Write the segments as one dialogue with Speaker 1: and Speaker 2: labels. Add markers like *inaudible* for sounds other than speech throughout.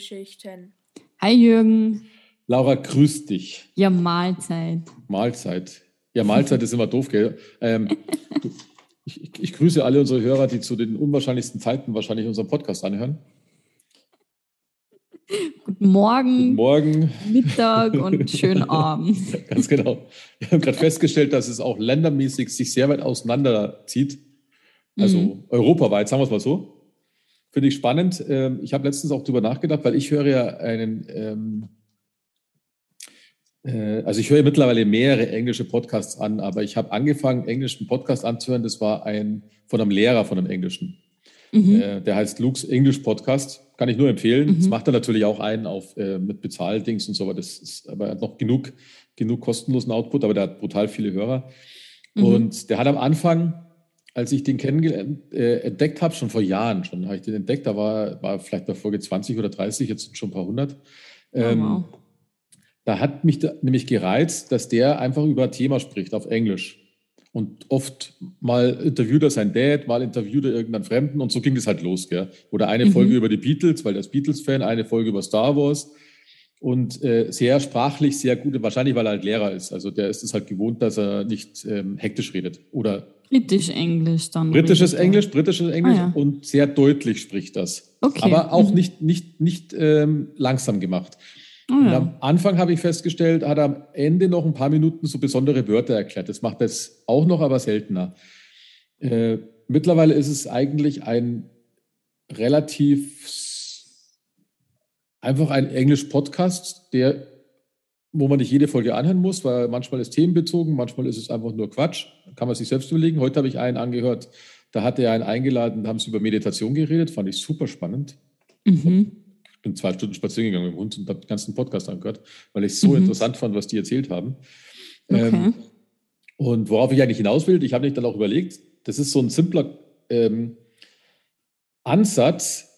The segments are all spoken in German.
Speaker 1: Familiengeschichten.
Speaker 2: Hi Jürgen.
Speaker 3: Laura, grüß dich.
Speaker 2: Ja, Mahlzeit.
Speaker 3: Mahlzeit. Ja, Mahlzeit ist immer doof, gell? Ähm, du, ich, ich, grüße alle unsere Hörer, die zu den unwahrscheinlichsten Zeiten wahrscheinlich unseren Podcast anhören.
Speaker 2: Guten Morgen.
Speaker 3: Guten Morgen.
Speaker 2: Mittag und *laughs* schönen Abend.
Speaker 3: Ganz genau. Wir haben gerade festgestellt, dass es auch ländermäßig sich sehr weit auseinanderzieht. Also mhm. europaweit, sagen wir es mal so. Finde ich spannend. Ähm, ich habe letztens auch darüber nachgedacht, weil ich höre ja einen, ähm, äh, also ich höre mittlerweile mehrere englische Podcasts an, aber ich habe angefangen, englischen Podcast anzuhören. Das war ein von einem Lehrer von einem Englischen. Mhm. Äh, der heißt Luke's English Podcast. Kann ich nur empfehlen. Mhm. Das macht er natürlich auch einen auf äh, mit Bezahldings und so, aber das ist aber noch genug, genug kostenlosen Output, aber der hat brutal viele Hörer. Mhm. Und der hat am Anfang als ich den kennengelernt, äh, entdeckt habe, schon vor Jahren schon, habe ich den entdeckt, da war, war vielleicht bei Folge 20 oder 30, jetzt sind schon ein paar hundert. Ähm, oh, wow. Da hat mich da, nämlich gereizt, dass der einfach über ein Thema spricht auf Englisch. Und oft mal interviewt er sein Dad, mal interviewt er irgendeinen Fremden und so ging das halt los. Gell? Oder eine mhm. Folge über die Beatles, weil er ist Beatles-Fan, eine Folge über Star Wars und äh, sehr sprachlich, sehr gut, wahrscheinlich weil er halt Lehrer ist. Also der ist es halt gewohnt, dass er nicht ähm, hektisch redet oder
Speaker 2: Britisch-Englisch dann.
Speaker 3: Britisches Englisch, britisches Englisch ah, ja. und sehr deutlich spricht das. Okay. Aber auch mhm. nicht, nicht, nicht ähm, langsam gemacht. Oh, ja. am Anfang habe ich festgestellt, hat er am Ende noch ein paar Minuten so besondere Wörter erklärt. Das macht er jetzt auch noch, aber seltener. Äh, mittlerweile ist es eigentlich ein relativ einfach ein Englisch-Podcast, der wo man nicht jede Folge anhören muss, weil manchmal ist themenbezogen, manchmal ist es einfach nur Quatsch. Kann man sich selbst überlegen. Heute habe ich einen angehört, da hat er einen eingeladen, haben sie über Meditation geredet, fand ich super spannend. Mhm. Ich bin zwei Stunden spazieren gegangen mit dem Hund und habe den ganzen Podcast angehört, weil ich es so mhm. interessant fand, was die erzählt haben. Okay. Ähm, und worauf ich eigentlich hinaus will, ich habe mich dann auch überlegt, das ist so ein simpler ähm, Ansatz.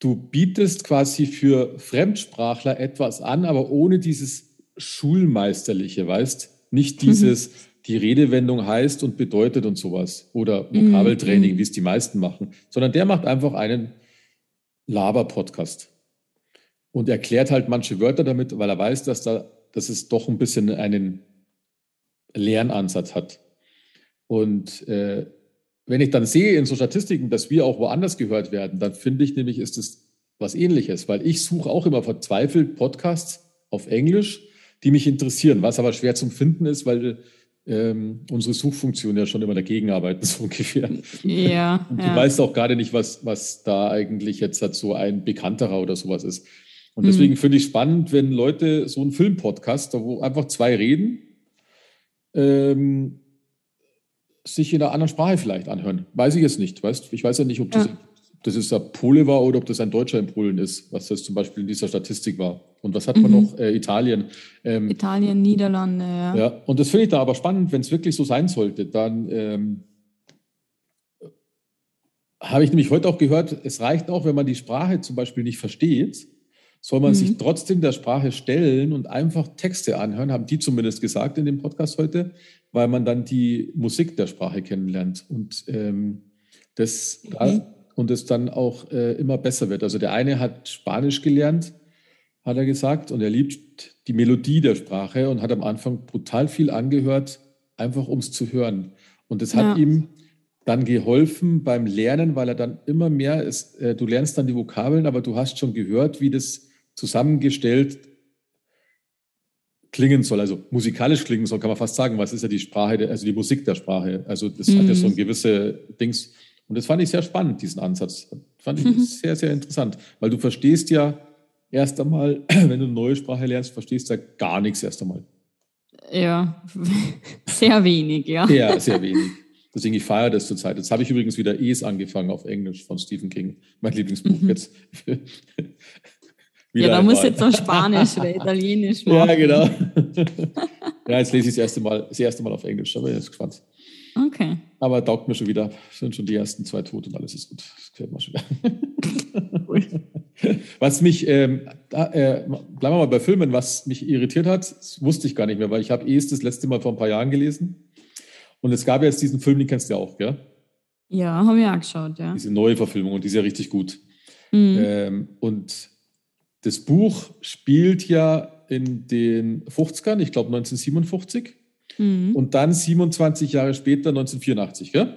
Speaker 3: Du bietest quasi für Fremdsprachler etwas an, aber ohne dieses Schulmeisterliche, weißt? Nicht mhm. dieses, mhm. die Redewendung heißt und bedeutet und sowas oder Vokabeltraining, mhm. wie es die meisten machen, sondern der macht einfach einen Laber-Podcast und erklärt halt manche Wörter damit, weil er weiß, dass, da, dass es doch ein bisschen einen Lernansatz hat. Und äh, wenn ich dann sehe in so Statistiken, dass wir auch woanders gehört werden, dann finde ich nämlich, ist es was ähnliches, weil ich suche auch immer verzweifelt Podcasts auf Englisch, die mich interessieren, was aber schwer zum Finden ist, weil ähm, unsere Suchfunktion ja schon immer dagegen arbeiten, *laughs* so ungefähr.
Speaker 2: Ja.
Speaker 3: Und du
Speaker 2: ja.
Speaker 3: weißt auch gerade nicht, was, was da eigentlich jetzt halt so ein bekannterer oder sowas ist. Und deswegen mhm. finde ich spannend, wenn Leute so einen Filmpodcast, wo einfach zwei reden, ähm, sich in einer anderen Sprache vielleicht anhören. Weiß ich jetzt nicht, weißt Ich weiß ja nicht, ob das ja das ist ein Pole war oder ob das ein Deutscher in Polen ist, was das zum Beispiel in dieser Statistik war. Und was hat man mhm. noch? Äh, Italien.
Speaker 2: Ähm, Italien, Niederlande, ja.
Speaker 3: ja. Und das finde ich da aber spannend, wenn es wirklich so sein sollte, dann ähm, habe ich nämlich heute auch gehört, es reicht auch, wenn man die Sprache zum Beispiel nicht versteht, soll man mhm. sich trotzdem der Sprache stellen und einfach Texte anhören, haben die zumindest gesagt in dem Podcast heute, weil man dann die Musik der Sprache kennenlernt. Und ähm, das, mhm. da, und es dann auch äh, immer besser wird. Also der eine hat Spanisch gelernt, hat er gesagt, und er liebt die Melodie der Sprache und hat am Anfang brutal viel angehört, einfach um es zu hören. Und das hat ja. ihm dann geholfen beim Lernen, weil er dann immer mehr ist, äh, du lernst dann die Vokabeln, aber du hast schon gehört, wie das zusammengestellt klingen soll, also musikalisch klingen soll, kann man fast sagen, was ist ja die Sprache, also die Musik der Sprache. Also das mhm. hat ja so ein mhm. gewisse Dings. Und das fand ich sehr spannend, diesen Ansatz. Fand ich mhm. sehr, sehr interessant, weil du verstehst ja erst einmal, *clears throat* wenn du eine neue Sprache lernst, verstehst du ja gar nichts erst einmal.
Speaker 2: Ja, *laughs* sehr wenig, ja.
Speaker 3: Ja, sehr wenig. Deswegen, ich feiere das zurzeit. Jetzt habe ich übrigens wieder Es angefangen auf Englisch von Stephen King, mein Lieblingsbuch mhm. jetzt. *laughs*
Speaker 2: ja, da muss jetzt noch Spanisch oder Italienisch *laughs*
Speaker 3: machen. Ja, genau. ja, jetzt lese ich das erste Mal, das erste Mal auf Englisch, aber ich bin gespannt.
Speaker 2: Okay.
Speaker 3: Aber taugt mir schon wieder. Sind schon die ersten zwei tot und alles ist gut. Das gefällt mir schon wieder. *laughs* was mich, ähm, da, äh, bleiben wir mal bei Filmen, was mich irritiert hat, wusste ich gar nicht mehr, weil ich habe eh das letzte Mal vor ein paar Jahren gelesen. Und es gab ja jetzt diesen Film, den kennst du ja auch, gell?
Speaker 2: Ja, haben wir auch geschaut, ja.
Speaker 3: Diese neue Verfilmung und die ist ja richtig gut. Mhm. Ähm, und das Buch spielt ja in den 50ern, ich glaube 1957. Mhm. Und dann 27 Jahre später, 1984, gell?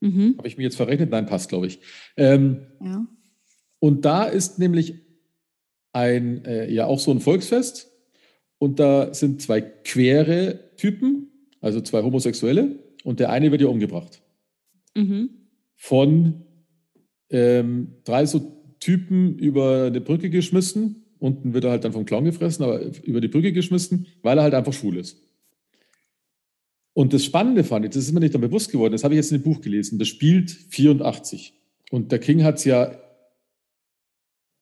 Speaker 3: Mhm. Habe ich mir jetzt verrechnet? Nein, passt, glaube ich. Ähm, ja. Und da ist nämlich ein, äh, ja auch so ein Volksfest. Und da sind zwei quere Typen, also zwei Homosexuelle. Und der eine wird ja umgebracht. Mhm. Von ähm, drei so Typen über eine Brücke geschmissen. Unten wird er halt dann vom Clown gefressen, aber über die Brücke geschmissen, weil er halt einfach schwul ist. Und das Spannende fand ich, das ist mir nicht bewusst geworden, das habe ich jetzt in dem Buch gelesen, das spielt 84. Und der King hat es ja,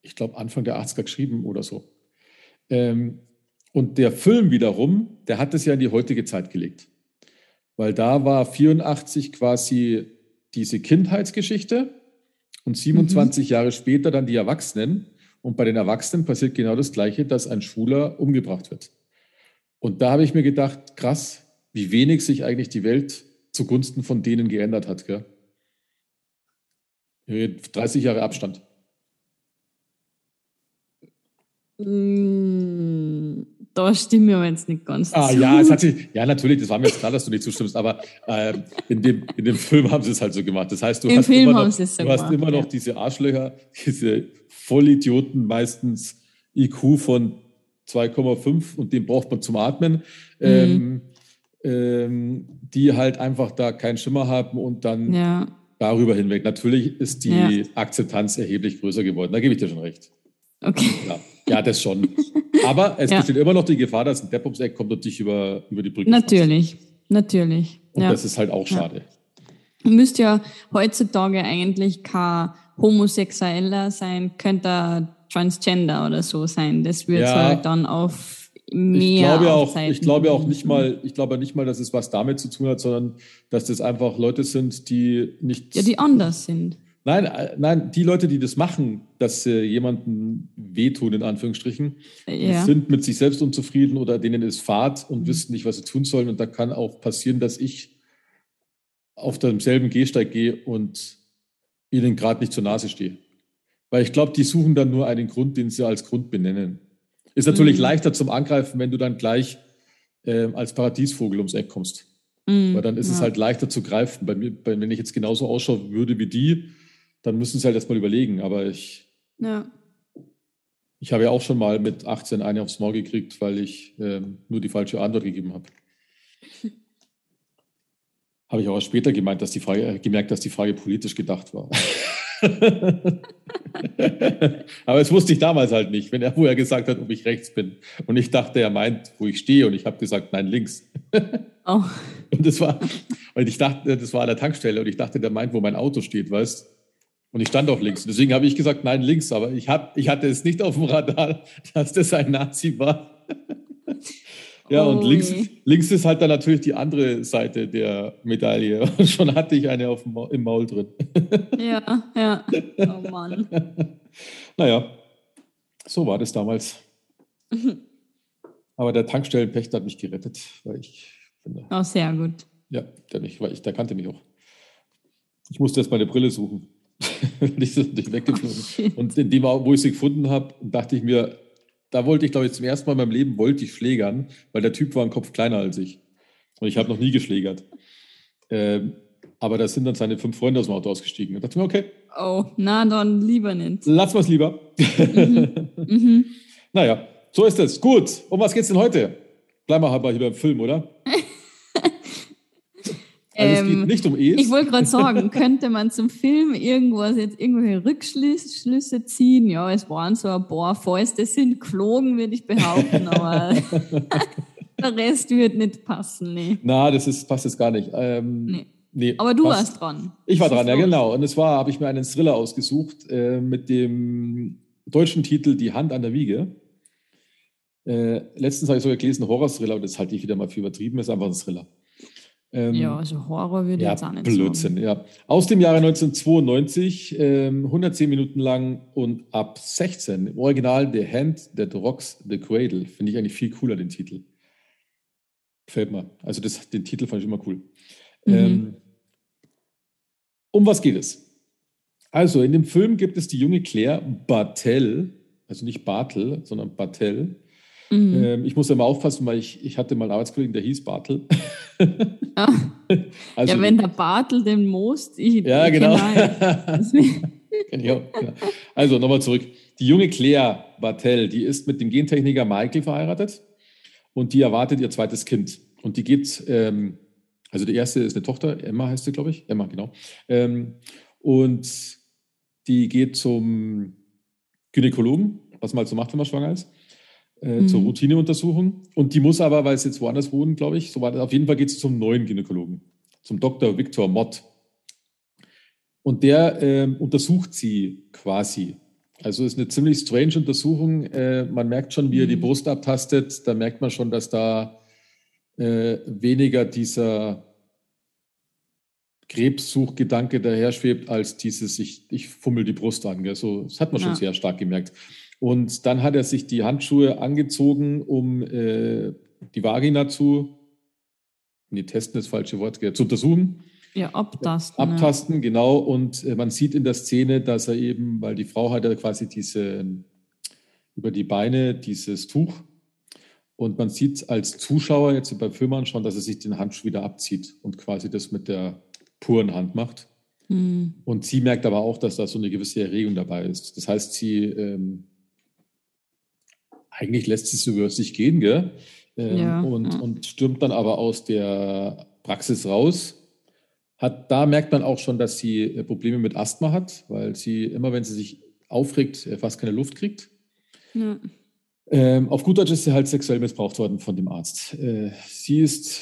Speaker 3: ich glaube, Anfang der 80er geschrieben oder so. Ähm, und der Film wiederum, der hat es ja in die heutige Zeit gelegt. Weil da war 84 quasi diese Kindheitsgeschichte und 27 mhm. Jahre später dann die Erwachsenen. Und bei den Erwachsenen passiert genau das Gleiche, dass ein Schwuler umgebracht wird. Und da habe ich mir gedacht, krass, wie wenig sich eigentlich die Welt zugunsten von denen geändert hat. Gell? 30 Jahre Abstand.
Speaker 2: Mm, da stimme ich aber jetzt nicht ganz
Speaker 3: ah, zu. Ja, es hat sich, ja, natürlich, das war mir jetzt klar, dass du nicht zustimmst, aber äh, in, dem, in dem Film haben sie es halt so gemacht. Das heißt, du, hast immer, noch, so du hast immer noch diese Arschlöcher, diese Vollidioten, meistens IQ von 2,5 und den braucht man zum Atmen. Mhm. Ähm, ähm, die halt einfach da keinen Schimmer haben und dann ja. darüber hinweg. Natürlich ist die ja. Akzeptanz erheblich größer geworden. Da gebe ich dir schon recht.
Speaker 2: Okay.
Speaker 3: Ja, ja das schon. *laughs* Aber es besteht immer noch die Gefahr, dass ein Depp ums Eck kommt und dich über, über die Brücke
Speaker 2: Natürlich, fasst. natürlich.
Speaker 3: Und das ist halt auch schade.
Speaker 2: Du müsst ja heutzutage eigentlich kein Homosexueller sein, könnte Transgender oder so sein. Das wird halt dann auf.
Speaker 3: Ich glaube auch, ich glaube auch nicht mal, ich glaube nicht mal, dass es was damit zu tun hat, sondern dass das einfach Leute sind, die nicht.
Speaker 2: Ja, die anders sind.
Speaker 3: Nein, äh, nein, die Leute, die das machen, dass sie jemanden wehtun, in Anführungsstrichen, ja. sind mit sich selbst unzufrieden oder denen ist Fahrt und mhm. wissen nicht, was sie tun sollen. Und da kann auch passieren, dass ich auf demselben Gehsteig gehe und ihnen gerade nicht zur Nase stehe. Weil ich glaube, die suchen dann nur einen Grund, den sie als Grund benennen. Ist natürlich mhm. leichter zum Angreifen, wenn du dann gleich äh, als Paradiesvogel ums Eck kommst. Mhm. Weil dann ist ja. es halt leichter zu greifen. Bei mir, bei, wenn ich jetzt genauso ausschauen würde wie die, dann müssen sie halt erstmal überlegen. Aber ich, ja. ich habe ja auch schon mal mit 18 eine aufs Maul gekriegt, weil ich äh, nur die falsche Antwort gegeben habe. *laughs* habe ich auch später gemeint, dass die Frage, äh, gemerkt, dass die Frage politisch gedacht war. *laughs* *laughs* Aber das wusste ich damals halt nicht, wenn er vorher gesagt hat, ob ich rechts bin. Und ich dachte, er meint, wo ich stehe. Und ich habe gesagt, nein, links. *laughs* Oh. Und das war, und ich dachte, das war an der Tankstelle. Und ich dachte, der meint, wo mein Auto steht, weißt Und ich stand auch links. Deswegen habe ich gesagt, nein, links. Aber ich, hab, ich hatte es nicht auf dem Radar, *laughs* dass das ein Nazi war. Ja, und links, links ist halt dann natürlich die andere Seite der Medaille. *laughs* Und schon hatte ich eine auf dem, im Maul drin. *laughs*
Speaker 2: Ja, ja. Oh Mann.
Speaker 3: naja, so war das damals. *laughs* Aber der Tankstellenpächter hat mich gerettet, weil ich
Speaker 2: finde. Oh, sehr gut.
Speaker 3: Ja, der, mich, weil ich, der kannte mich auch. Ich musste erst meine Brille suchen. ich bin nicht weggeflogen. Oh, und in dem, wo ich sie gefunden habe, dachte ich mir, da wollte ich, glaube ich, zum ersten Mal in meinem Leben wollte ich schlägern, weil der Typ war ein Kopf kleiner als ich. Und ich habe noch nie geschlägert. Ähm, aber da sind dann seine fünf Freunde aus dem Auto ausgestiegen. Und dachte mir, okay.
Speaker 2: Oh, na dann lieber nicht.
Speaker 3: Lass mal es lieber. Mhm. *laughs* mhm. naja, so ist es. Gut. Um was geht's denn heute? Bleib mal hier beim Film, oder? *laughs*
Speaker 2: Es geht ähm, nicht um Ehe. Ich wollte gerade sagen, könnte man zum Film irgendwas jetzt irgendwelche Rückschlüsse ziehen? Ja, es waren so ein paar Fäuste sind geflogen, würde ich behaupten, aber *laughs* der Rest wird nicht passen. Nee.
Speaker 3: Na, das ist, passt jetzt gar nicht. Ähm, nee.
Speaker 2: Nee, aber du passt. warst dran.
Speaker 3: Ich war dran, ja genau. Und es war, habe ich mir einen Thriller ausgesucht äh, mit dem deutschen Titel Die Hand an der Wiege. Äh, letztens habe ich sogar gelesen, Horror-Thriller, und das halte ich wieder mal für übertrieben, ist einfach ein Thriller.
Speaker 2: Ähm, ja, also Horror würde
Speaker 3: ja,
Speaker 2: jetzt auch nicht
Speaker 3: Blödsinn, sagen. ja. Aus dem Jahre 1992, ähm, 110 Minuten lang und ab 16. Im Original The Hand That Rocks the Cradle. Finde ich eigentlich viel cooler, den Titel. Gefällt mir. Also das, den Titel fand ich immer cool. Mhm. Ähm, um was geht es? Also, in dem Film gibt es die junge Claire Bartel, also nicht Bartel, sondern Bartel. Mhm. Ähm, ich muss immer aufpassen, weil ich, ich hatte mal einen Arbeitskollegen, der hieß Bartel.
Speaker 2: Ah. *laughs* Also, ja, wenn der Bartel den Most. *laughs* *laughs* Ich,
Speaker 3: ja, ich genau. genau. Also nochmal zurück. Die junge Claire Bartel, die ist mit dem Gentechniker Michael verheiratet und die erwartet ihr zweites Kind. Und die geht, ähm, also die erste ist eine Tochter, Emma heißt sie, glaube ich. Emma, genau. Ähm, und die geht zum Gynäkologen, was man halt so macht, wenn man schwanger ist äh, mhm. zur Routineuntersuchung. Und die muss aber, weil es jetzt woanders wohnen, glaube ich, so war das, auf jeden Fall geht es zum neuen Gynäkologen, zum Dr. Viktor Mott. Und der äh, untersucht sie quasi. Also ist eine ziemlich strange Untersuchung. Äh, man merkt schon, wie er die mhm. Brust abtastet. Da merkt man schon, dass da äh, weniger dieser Krebssuchgedanke daher schwebt, als dieses, ich, ich fummel die Brust an. Gell? So, das hat man ja. schon sehr stark gemerkt. Und dann hat er sich die Handschuhe angezogen, um äh, die Vagina zu, nee, testen ist das falsche Wort, zu untersuchen.
Speaker 2: Ja, abtasten.
Speaker 3: Abtasten, ja. genau. Und äh, man sieht in der Szene, dass er eben, weil die Frau hat ja quasi diese, über die Beine dieses Tuch. Und man sieht als Zuschauer jetzt beim Film anschauen, dass er sich den Handschuh wieder abzieht und quasi das mit der puren Hand macht. Mhm. Und sie merkt aber auch, dass da so eine gewisse Erregung dabei ist. Das heißt, sie ähm, eigentlich lässt sie es über sich gehen, gell? Ähm, ja, und, ja. und stürmt dann aber aus der Praxis raus. Hat, da merkt man auch schon, dass sie äh, Probleme mit Asthma hat, weil sie immer, wenn sie sich aufregt, äh, fast keine Luft kriegt. Ja. Ähm, auf gut Deutsch ist sie halt sexuell missbraucht worden von dem Arzt. Äh, sie ist,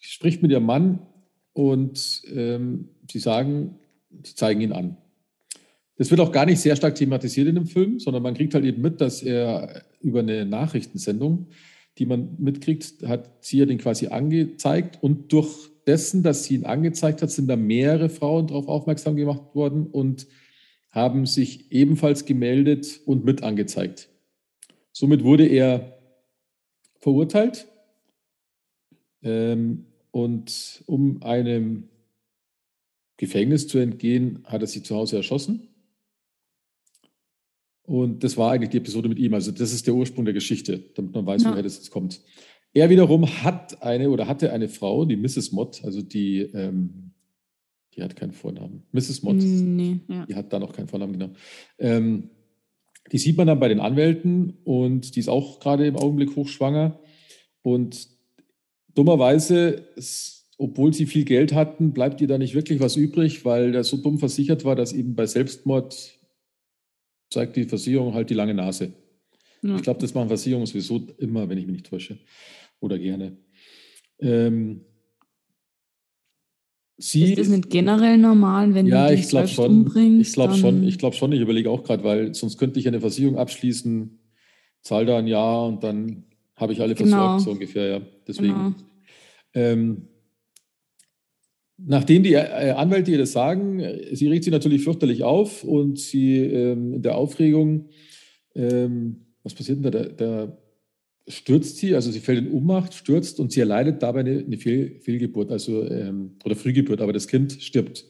Speaker 3: spricht mit ihrem Mann und ähm, sie sagen, sie zeigen ihn an. Das wird auch gar nicht sehr stark thematisiert in dem Film, sondern man kriegt halt eben mit, dass er über eine Nachrichtensendung, die man mitkriegt, hat sie ja den quasi angezeigt und durch dessen, dass sie ihn angezeigt hat, sind da mehrere Frauen darauf aufmerksam gemacht worden und haben sich ebenfalls gemeldet und mit angezeigt. Somit wurde er verurteilt ähm, und um einem Gefängnis zu entgehen, hat er sie zu Hause erschossen. Und das war eigentlich die Episode mit ihm. Also das ist der Ursprung der Geschichte, damit man weiß, ja. woher das jetzt kommt. Er wiederum hat eine oder hatte eine Frau, die Mrs. Mott, also die, ähm, die hat keinen Vornamen. Mrs. Mott, nee, ja. die hat da noch keinen Vornamen, genau. Ähm, die sieht man dann bei den Anwälten und die ist auch gerade im Augenblick hochschwanger. Und dummerweise, obwohl sie viel Geld hatten, bleibt ihr da nicht wirklich was übrig, weil der so dumm versichert war, dass eben bei Selbstmord zeigt die Versicherung halt die lange Nase. Ja. Ich glaube, das machen Versicherungen sowieso immer, wenn ich mich nicht täusche. Oder gerne. Ähm,
Speaker 2: sie, ist das nicht generell normal, wenn
Speaker 3: ja, du dich ich schon, umbringst? Ich glaube schon, ich glaube schon, ich überlege auch gerade, weil sonst könnte ich eine Versicherung abschließen, zahle da ein Jahr und dann habe ich alle genau. versorgt, so ungefähr, ja. Deswegen. Genau. Ähm, Nachdem die äh, Anwälte ihr das sagen, sie regt sich natürlich fürchterlich auf und sie ähm, in der Aufregung, ähm, was passiert denn da? da? da? stürzt sie, also sie fällt in Ohnmacht, stürzt und sie erleidet dabei eine, eine Fehl, Fehlgeburt, also ähm, oder Frühgeburt, aber das Kind stirbt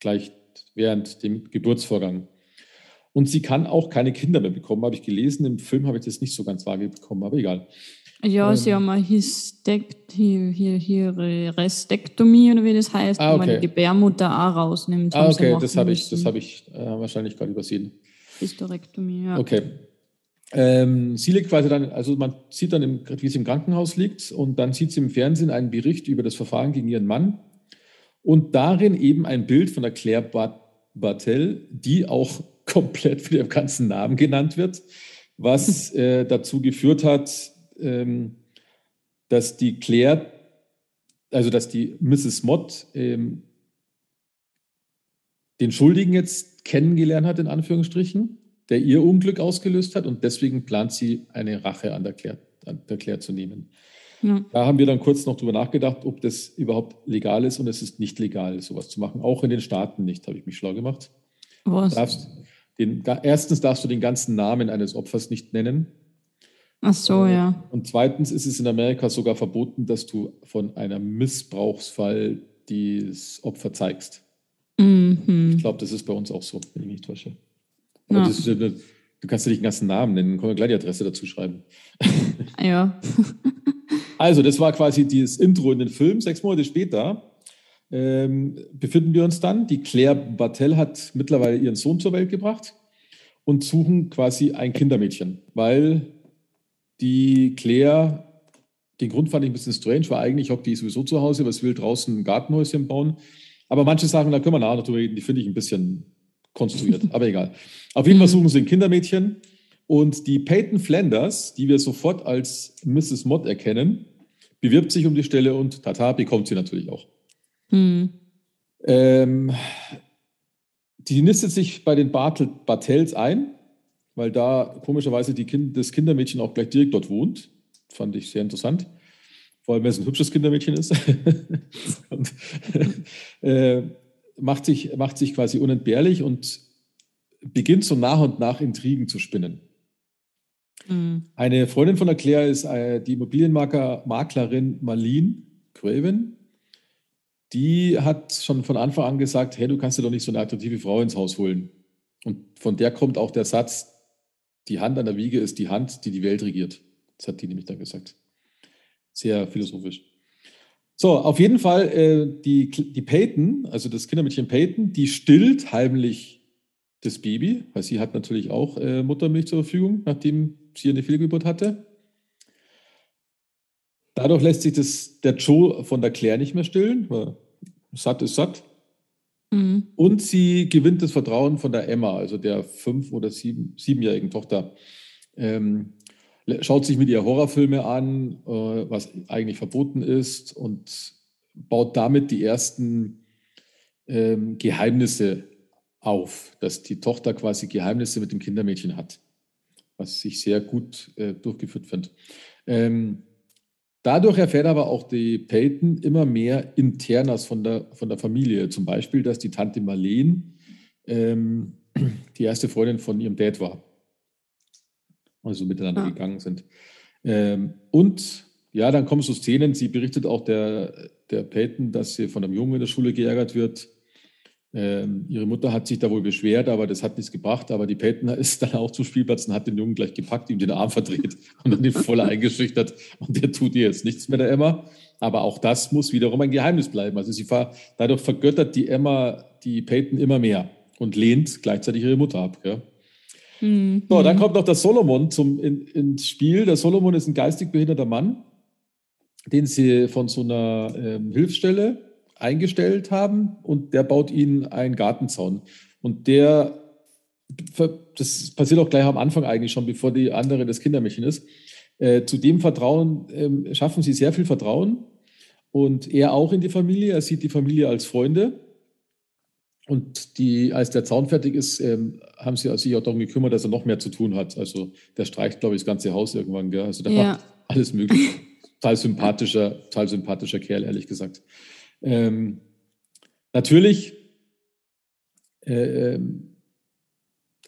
Speaker 3: gleich während dem Geburtsvorgang. Und sie kann auch keine Kinder mehr bekommen, habe ich gelesen. Im Film habe ich das nicht so ganz wahrgekommen, aber egal.
Speaker 2: Ja, ähm, sie haben eine Histekt, hier, hier, hier Restektomie oder wie das heißt, ah, okay. wo man die Gebärmutter auch rausnimmt.
Speaker 3: Ah, okay, das habe ich, das hab ich äh, wahrscheinlich gerade übersehen.
Speaker 2: Hysterektomie, ja.
Speaker 3: Okay. Ähm, sie liegt quasi dann, also man sieht dann, im, wie sie im Krankenhaus liegt und dann sieht sie im Fernsehen einen Bericht über das Verfahren gegen ihren Mann und darin eben ein Bild von der Claire Bartel, die auch *laughs* komplett mit ihrem ganzen Namen genannt wird, was äh, dazu geführt hat, ähm, dass die Claire, also dass die Mrs. Mott ähm, den Schuldigen jetzt kennengelernt hat, in Anführungsstrichen, der ihr Unglück ausgelöst hat und deswegen plant sie eine Rache an der Claire, an der Claire zu nehmen. Ja. Da haben wir dann kurz noch drüber nachgedacht, ob das überhaupt legal ist und es ist nicht legal, sowas zu machen. Auch in den Staaten nicht, habe ich mich schlau gemacht. Was? Darfst den, erstens darfst du den ganzen Namen eines Opfers nicht nennen.
Speaker 2: Ach so, äh, ja.
Speaker 3: Und zweitens ist es in Amerika sogar verboten, dass du von einem Missbrauchsfall das Opfer zeigst. Mhm. Ich glaube, das ist bei uns auch so, wenn ich mich täusche. Aber ja. das ist Du kannst dir nicht den ganzen Namen nennen, können wir gleich die Adresse dazu schreiben. *laughs*
Speaker 2: Ja. *laughs*
Speaker 3: also, das war quasi das Intro in den Film. Sechs Monate später ähm, befinden wir uns dann. Die Claire Bartel hat mittlerweile ihren Sohn zur Welt gebracht und suchen quasi ein Kindermädchen, weil die Claire, den Grund fand ich ein bisschen strange, war eigentlich, ob die sowieso zu Hause, was will draußen ein Gartenhäuschen bauen. Aber manche Sachen, da können wir nachher noch drüber reden, die finde ich ein bisschen konstruiert, *laughs* aber egal. Auf jeden Fall suchen sie ein Kindermädchen und die Peyton Flanders, die wir sofort als Mrs. Mott erkennen, bewirbt sich um die Stelle und tata, bekommt sie natürlich auch. Mhm. Ähm, die nistet sich bei den Bartel, Bartels ein, weil da komischerweise kind, das Kindermädchen auch gleich direkt dort wohnt. Fand ich sehr interessant. Vor allem, wenn es ein hübsches Kindermädchen ist. *laughs* und, äh, macht sich, macht sich quasi unentbehrlich und beginnt so nach und nach Intrigen zu spinnen. Mhm. Eine Freundin von der Claire ist äh, die Immobilienmaklerin Marlene Craven. Die hat schon von Anfang an gesagt, hey, du kannst dir doch nicht so eine attraktive Frau ins Haus holen. Und von der kommt auch der Satz, die Hand an der Wiege ist die Hand, die die Welt regiert. Das hat die nämlich dann gesagt. Sehr philosophisch. So, auf jeden Fall, äh, die, die Peyton, also das Kindermädchen Peyton, die stillt heimlich das Baby, weil sie hat natürlich auch äh, Muttermilch zur Verfügung, nachdem sie eine Fehlgeburt hatte. Dadurch lässt sich das, der Joe von der Claire nicht mehr stillen, weil satt ist satt. Mhm. Und sie gewinnt das Vertrauen von der Emma, also der fünf- oder sieben, siebenjährigen Tochter. Ähm, schaut sich mit ihr Horrorfilme an, äh, was eigentlich verboten ist und baut damit die ersten ähm, Geheimnisse auf, dass die Tochter quasi Geheimnisse mit dem Kindermädchen hat, was ich sehr gut äh, durchgeführt finde. Ähm, dadurch erfährt aber auch die Peyton immer mehr Internas von der, von der Familie. Zum Beispiel, dass die Tante Marlene ähm, die erste Freundin von ihrem Dad war also miteinander ja. gegangen sind. Ähm, und ja, dann kommen so Szenen, sie berichtet auch der, der Peyton, dass sie von einem Jungen in der Schule geärgert wird. Ähm, ihre Mutter hat sich da wohl beschwert, aber das hat nichts gebracht. Aber die Peyton *laughs* ist dann auch zum Spielplatz und hat den Jungen gleich gepackt, ihm den Arm verdreht *laughs* und dann ihn voll eingeschüchtert. Und der tut ihr jetzt nichts mehr, der Emma. Aber auch das muss wiederum ein Geheimnis bleiben. Also sie ver, dadurch vergöttert die Emma die Peyton immer mehr und lehnt gleichzeitig ihre Mutter ab. Gell? Mhm. So, dann kommt noch der Solomon zum, in, ins Spiel. Der Solomon ist ein geistig behinderter Mann, den sie von so einer ähm, Hilfsstelle eingestellt haben und der baut ihnen einen Gartenzaun. Und der, das passiert auch gleich am Anfang eigentlich schon, bevor die andere das Kindermädchen ist. Äh, zu dem Vertrauen äh, schaffen sie sehr viel Vertrauen und er auch in die Familie. Er sieht die Familie als Freunde und die, als der Zaun fertig ist, ähm, haben sie sich auch darum gekümmert, dass er noch mehr zu tun hat. Also der streicht, glaube ich, das ganze Haus irgendwann. Gell? Also der ja. macht alles mögliche. total sympathischer, total sympathischer Kerl, ehrlich gesagt. Ähm, natürlich, äh, ähm,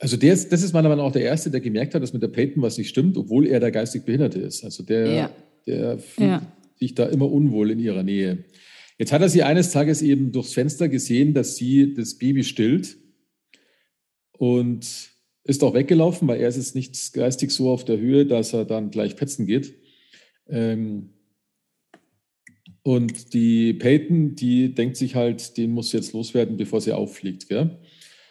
Speaker 3: also der ist, das ist meiner Meinung nach auch der Erste, der gemerkt hat, dass mit der Peyton was nicht stimmt, obwohl er der geistig Behinderte ist. Also der, ja. der fühlt ja. sich da immer unwohl in ihrer Nähe. Jetzt hat er sie eines Tages eben durchs Fenster gesehen, dass sie das Baby stillt und ist auch weggelaufen, weil er ist jetzt nicht geistig so auf der Höhe, dass er dann gleich petzen geht. Ähm, und die Peyton, die denkt sich halt, den muss jetzt loswerden, bevor sie auffliegt. Gell?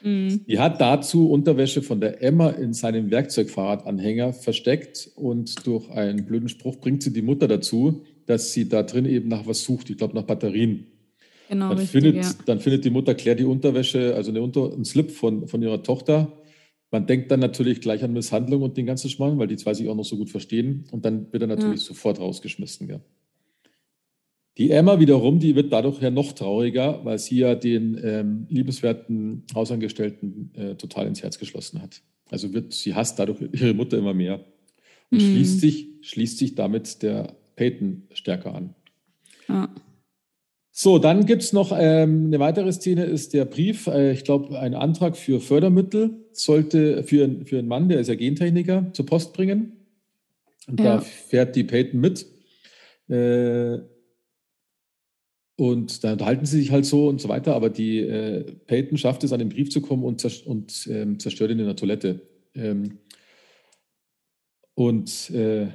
Speaker 3: Mhm. Die hat dazu Unterwäsche von der Emma in seinem Werkzeugfahrradanhänger versteckt und durch einen blöden Spruch bringt sie die Mutter dazu, dass sie da drin eben nach was sucht, ich glaube nach Batterien. Genau, dann, richtig, findet, ja. dann findet die Mutter Claire die Unterwäsche, also eine Unter einen Slip von, von ihrer Tochter. Man denkt dann natürlich gleich an Misshandlung und den ganzen Schmarrn, weil die zwei sich auch noch so gut verstehen. Und dann wird er natürlich ja. sofort rausgeschmissen. Ja. Die Emma wiederum, die wird dadurch ja noch trauriger, weil sie ja den ähm, liebenswerten Hausangestellten äh, total ins Herz geschlossen hat. Also wird sie hasst dadurch ihre Mutter immer mehr und mhm. schließt, sich, schließt sich damit der Peyton stärker an. Ja. So, dann gibt es noch ähm, eine weitere Szene, ist der Brief, äh, ich glaube, ein Antrag für Fördermittel sollte für, für einen Mann, der ist ja Gentechniker, zur Post bringen. Und ja. da fährt die Peyton mit. Äh, und da unterhalten sie sich halt so und so weiter, aber die äh, Peyton schafft es, an den Brief zu kommen und, zerstört, und ähm, zerstört ihn in der Toilette. Ähm, Und äh,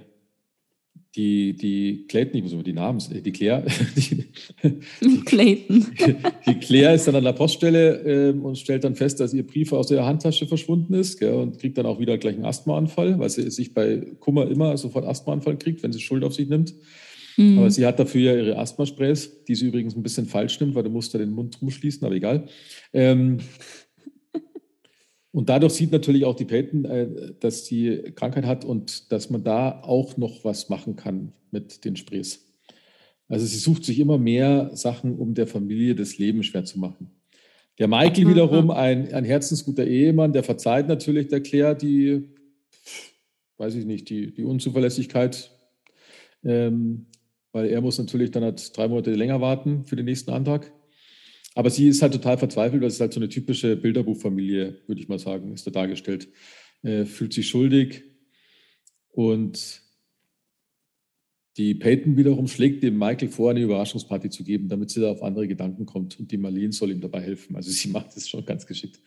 Speaker 3: die, die Clayton, ich muss immer die Namen, äh, die Claire, *laughs* die, *laughs* Clayton. *laughs* Die, Claire ist dann an der Poststelle äh, und stellt dann fest, dass ihr Brief aus der Handtasche verschwunden ist gell, und kriegt dann auch wieder gleich einen Asthmaanfall, weil sie sich bei Kummer immer sofort Asthmaanfall kriegt, wenn sie Schuld auf sich nimmt. Mhm. Aber sie hat dafür ja ihre Asthmasprays, die sie übrigens ein bisschen falsch nimmt, weil du musst da den Mund rumschließen, aber egal. Ähm, *laughs* und dadurch sieht natürlich auch die Peyton, äh, dass sie Krankheit hat und dass man da auch noch was machen kann mit den Sprays. Also sie sucht sich immer mehr Sachen, um der Familie das Leben schwer zu machen. Der Michael wiederum, ein, ein herzensguter Ehemann, der verzeiht natürlich der Claire die, weiß ich nicht, die, die Unzuverlässigkeit, ähm, weil er muss natürlich dann halt drei Monate länger warten für den nächsten Antrag. Aber sie ist halt total verzweifelt, weil es halt so eine typische Bilderbuchfamilie, würde ich mal sagen, ist da dargestellt. Äh, fühlt sich schuldig und die Peyton wiederum schlägt dem Michael vor, eine Überraschungsparty zu geben, damit sie da auf andere Gedanken kommt und die Marlene soll ihm dabei helfen. Also sie *laughs* macht es schon ganz geschickt.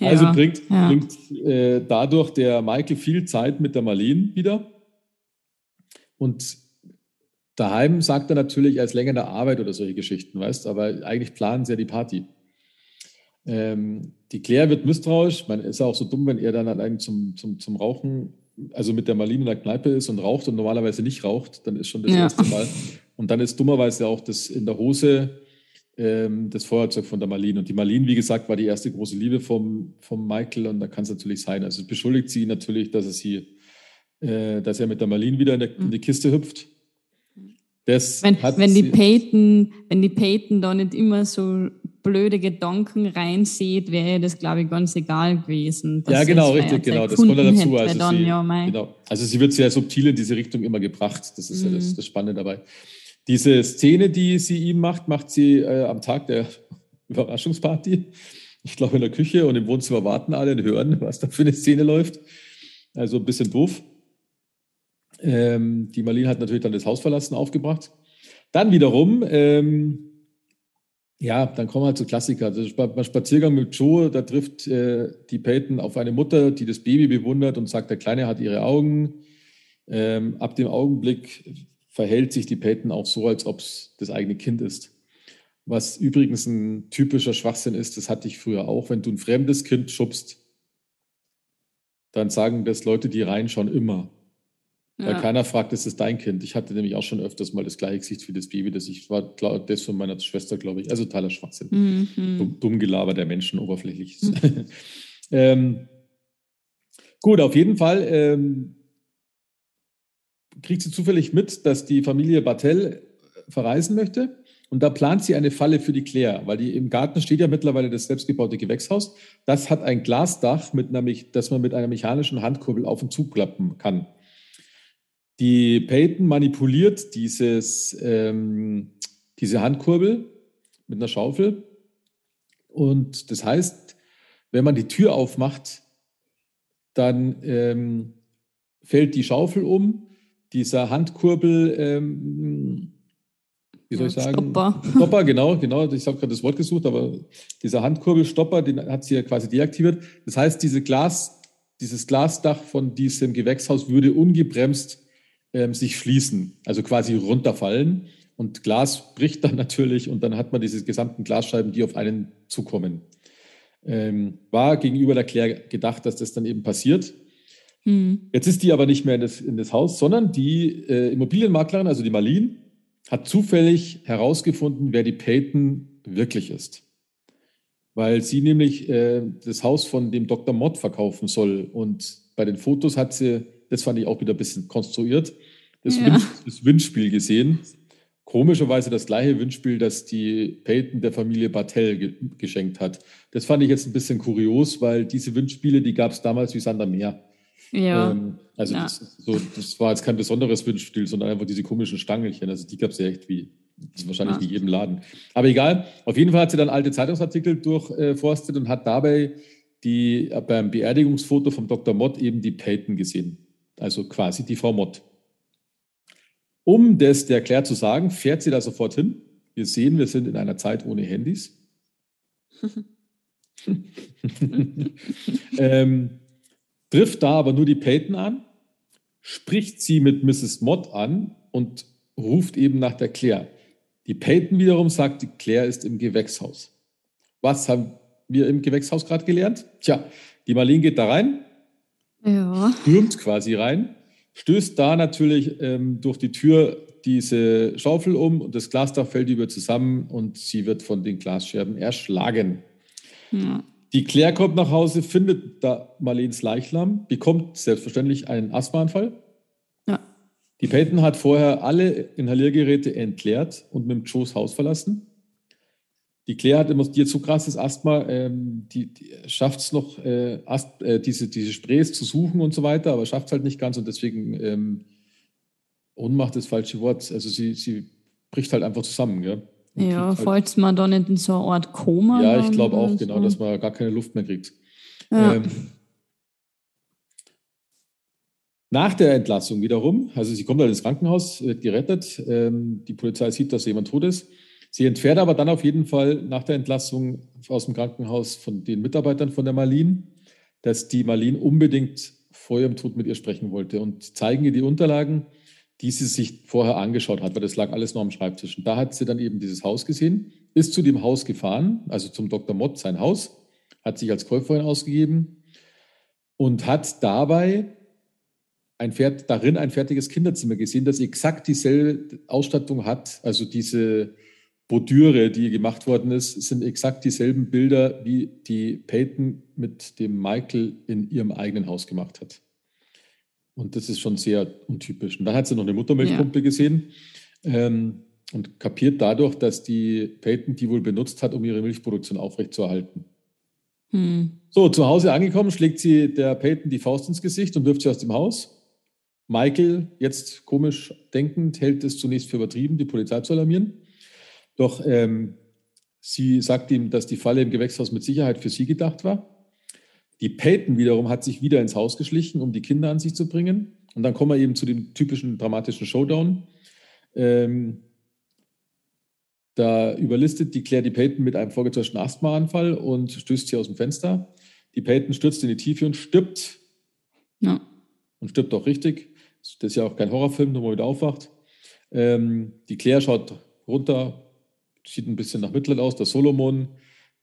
Speaker 3: Ja, also bringt, ja. bringt äh, dadurch der Michael viel Zeit mit der Marlene wieder und Daheim sagt er natürlich, er ist länger in der Arbeit oder solche Geschichten, weißt aber eigentlich planen sie ja die Party. Ähm, die Claire wird misstrauisch. Man ist ja auch so dumm, wenn er dann allein zum, zum, zum Rauchen, also mit der Marlene in der Kneipe ist und raucht und normalerweise nicht raucht, dann ist schon das ja. erste Mal. Und dann ist dummerweise auch das in der Hose ähm, das Feuerzeug von der Marlene. Und die Marlene, wie gesagt, war die erste große Liebe vom, vom Michael und da kann es natürlich sein. Also beschuldigt sie natürlich, dass er sie, äh, dass er mit der Marlene wieder in, der, in die Kiste hüpft
Speaker 2: das wenn, wenn, die Peyton, wenn die Peyton da nicht immer so blöde Gedanken reinsieht, wäre das, glaube ich, ganz egal gewesen.
Speaker 3: Ja, genau, richtig, genau. Das kommt dazu. Also, dann, sie, ja, genau. also sie wird sehr subtil in diese Richtung immer gebracht. Das ist mhm. ja das, mhm. das, Spannende dabei. Diese Szene, die sie ihm macht, macht sie äh, am Tag der *laughs* Überraschungsparty. Ich glaube, in der Küche und im Wohnzimmer warten alle und hören, was da für eine Szene läuft. Also ein bisschen doof. Ähm, die Marlene hat natürlich dann das Haus verlassen, aufgebracht. Dann wiederum, ähm, ja, dann kommen wir halt zu Klassiker. Also beim Spaziergang mit Joe, da trifft äh, die Peyton auf eine Mutter, die das Baby bewundert und sagt, der Kleine hat ihre Augen. Ähm, ab dem Augenblick verhält sich die Peyton auch so, als ob es das eigene Kind ist. Was übrigens ein typischer Schwachsinn ist, das hatte ich früher auch. Wenn du ein fremdes Kind schubst, dann sagen das Leute, die reinschauen, immer. Ja. Weil keiner fragt, ist das dein Kind? Ich hatte nämlich auch schon öfters mal das gleiche Gesicht wie das Baby, das ich war, das von meiner Schwester, glaube ich. Also totaler Schwachsinn. Mhm. Dumm, dumm Gelaber der Menschen, oberflächlich. Mhm. *laughs* ähm, gut, auf jeden Fall ähm, kriegt sie zufällig mit, dass die Familie Bartel verreisen möchte. Und da plant sie eine Falle für die Claire, weil die, im Garten steht ja mittlerweile das selbstgebaute Gewächshaus. Das hat ein Glasdach, mit einer, das man mit einer mechanischen Handkurbel auf und zuklappen kann. Die Peyton manipuliert dieses, ähm, diese Handkurbel mit einer Schaufel. Und das heißt, wenn man die Tür aufmacht, dann ähm, fällt die Schaufel um. Dieser Handkurbel, ähm, wie soll ich sagen? Stopper. Stopper, genau, genau. Ich habe gerade das Wort gesucht, aber dieser Handkurbelstopper, den hat sie ja quasi deaktiviert. Das heißt, diese Glas, dieses Glasdach von diesem Gewächshaus würde ungebremst ähm, sich schließen, also quasi runterfallen. Und Glas bricht dann *laughs* natürlich und dann hat man diese gesamten Glasscheiben, die auf einen zukommen. Ähm, war gegenüber der Claire gedacht, dass das dann eben passiert. Mhm. Jetzt ist die aber nicht mehr in das, in das Haus, sondern die äh, Immobilienmaklerin, also die Marlene, hat zufällig herausgefunden, wer die Peyton wirklich ist. Weil sie nämlich äh, das Haus von dem Dr. Mott verkaufen soll. Und bei den Fotos hat sie das fand ich auch wieder ein bisschen konstruiert, das, ja. Wünsch, das Wünschspiel gesehen. Komischerweise das gleiche Wünschspiel, das die Peyton der Familie Bartel ge geschenkt hat. Das fand ich jetzt ein bisschen kurios, weil diese Wünschspiele, die gab es damals wie Sander Meer. Ja. Ähm, also ja. Das, so, das, war jetzt kein besonderes Wünschspiel, sondern einfach diese komischen Stangelchen. Also die gab es ja echt wie, wahrscheinlich ja. in jedem Laden. Aber egal, auf jeden Fall hat sie dann alte Zeitungsartikel durchforstet und hat dabei die, beim Beerdigungsfoto vom Dr. Mott eben die Peyton gesehen also quasi die Frau Mott. Um das der Claire zu sagen, fährt sie da sofort hin. Wir sehen, wir sind in einer Zeit ohne Handys. *laughs* ähm, trifft da aber nur die Peyton an, spricht sie mit Mrs. Mott an und ruft eben nach der Claire. Die Peyton wiederum sagt, die Claire ist im Gewächshaus. Was haben wir im Gewächshaus gerade gelernt? Tja, die Marlene geht da rein, ja. stürmt quasi rein, stößt da natürlich ähm, durch die Tür diese Schaufel um und das Glasdach fällt über zusammen und sie wird von den Glasscherben erschlagen. Ja. Die Claire kommt nach Hause, findet da Marlens Leichnam, bekommt selbstverständlich einen Asthmaanfall. Ja. Die Peyton hat vorher alle Inhaliergeräte entleert und mit dem Joes Haus verlassen. Die Claire hat hat so krasses Asthma, ähm, die, die schafft es noch, äh, Ast, äh, diese, diese Sprays zu suchen und so weiter, aber schafft es halt nicht ganz und deswegen ähm, Ohnmacht ist das falsche Wort. Also sie, sie bricht halt einfach zusammen, gell?
Speaker 2: ja, halt, falls man da nicht in so eine Art Koma.
Speaker 3: Ja, ich glaube auch, genau, so. dass man gar keine Luft mehr kriegt. Ja. Ähm, nach der Entlassung wiederum, also sie kommt halt ins Krankenhaus, wird gerettet, ähm, die Polizei sieht, dass jemand tot ist. Sie entfährt aber dann auf jeden Fall nach der Entlassung aus dem Krankenhaus von den Mitarbeitern von der Marlene, dass die Marlene unbedingt vor ihrem Tod mit ihr sprechen wollte und zeigen ihr die Unterlagen die sie sich vorher angeschaut hat, weil das lag alles noch am Schreibtisch. Und da hat sie dann eben dieses Haus gesehen, ist zu dem Haus gefahren, also zum Dr. Mott, sein Haus, hat sich als Käuferin ausgegeben und hat dabei ein Pferd, darin ein fertiges Kinderzimmer gesehen, das exakt dieselbe Ausstattung hat. Also diese Bordüre, die gemacht worden ist, sind exakt dieselben Bilder, wie die Peyton mit dem Michael in ihrem eigenen Haus gemacht hat. Und das ist schon sehr untypisch. Und dann hat sie noch eine Muttermilchpumpe ja. gesehen ähm, und kapiert dadurch, dass die Peyton die wohl benutzt hat, um ihre Milchproduktion aufrechtzuerhalten. Hm. So, zu Hause angekommen, schlägt sie der Peyton die Faust ins Gesicht und wirft sie aus dem Haus. Michael, jetzt komisch denkend, hält es zunächst für übertrieben, die Polizei zu alarmieren. Doch ähm, sie sagt ihm, dass die Falle im Gewächshaus mit Sicherheit für sie gedacht war. Die Peyton wiederum hat sich wieder ins Haus geschlichen, um die Kinder an sich zu bringen. Und dann kommen wir eben zu dem typischen dramatischen Showdown. Ähm, da überlistet die Claire die Peyton mit einem vorgetäuschten Asthmaanfall und stößt sie aus dem Fenster. Die Peyton stürzt in die Tiefe und stirbt. Ja. Und stirbt auch richtig. Das ist ja auch kein Horrorfilm, nur mal wieder aufwacht. Ähm, die Claire schaut runter, sieht ein bisschen nach Mitleid aus. Der Solomon,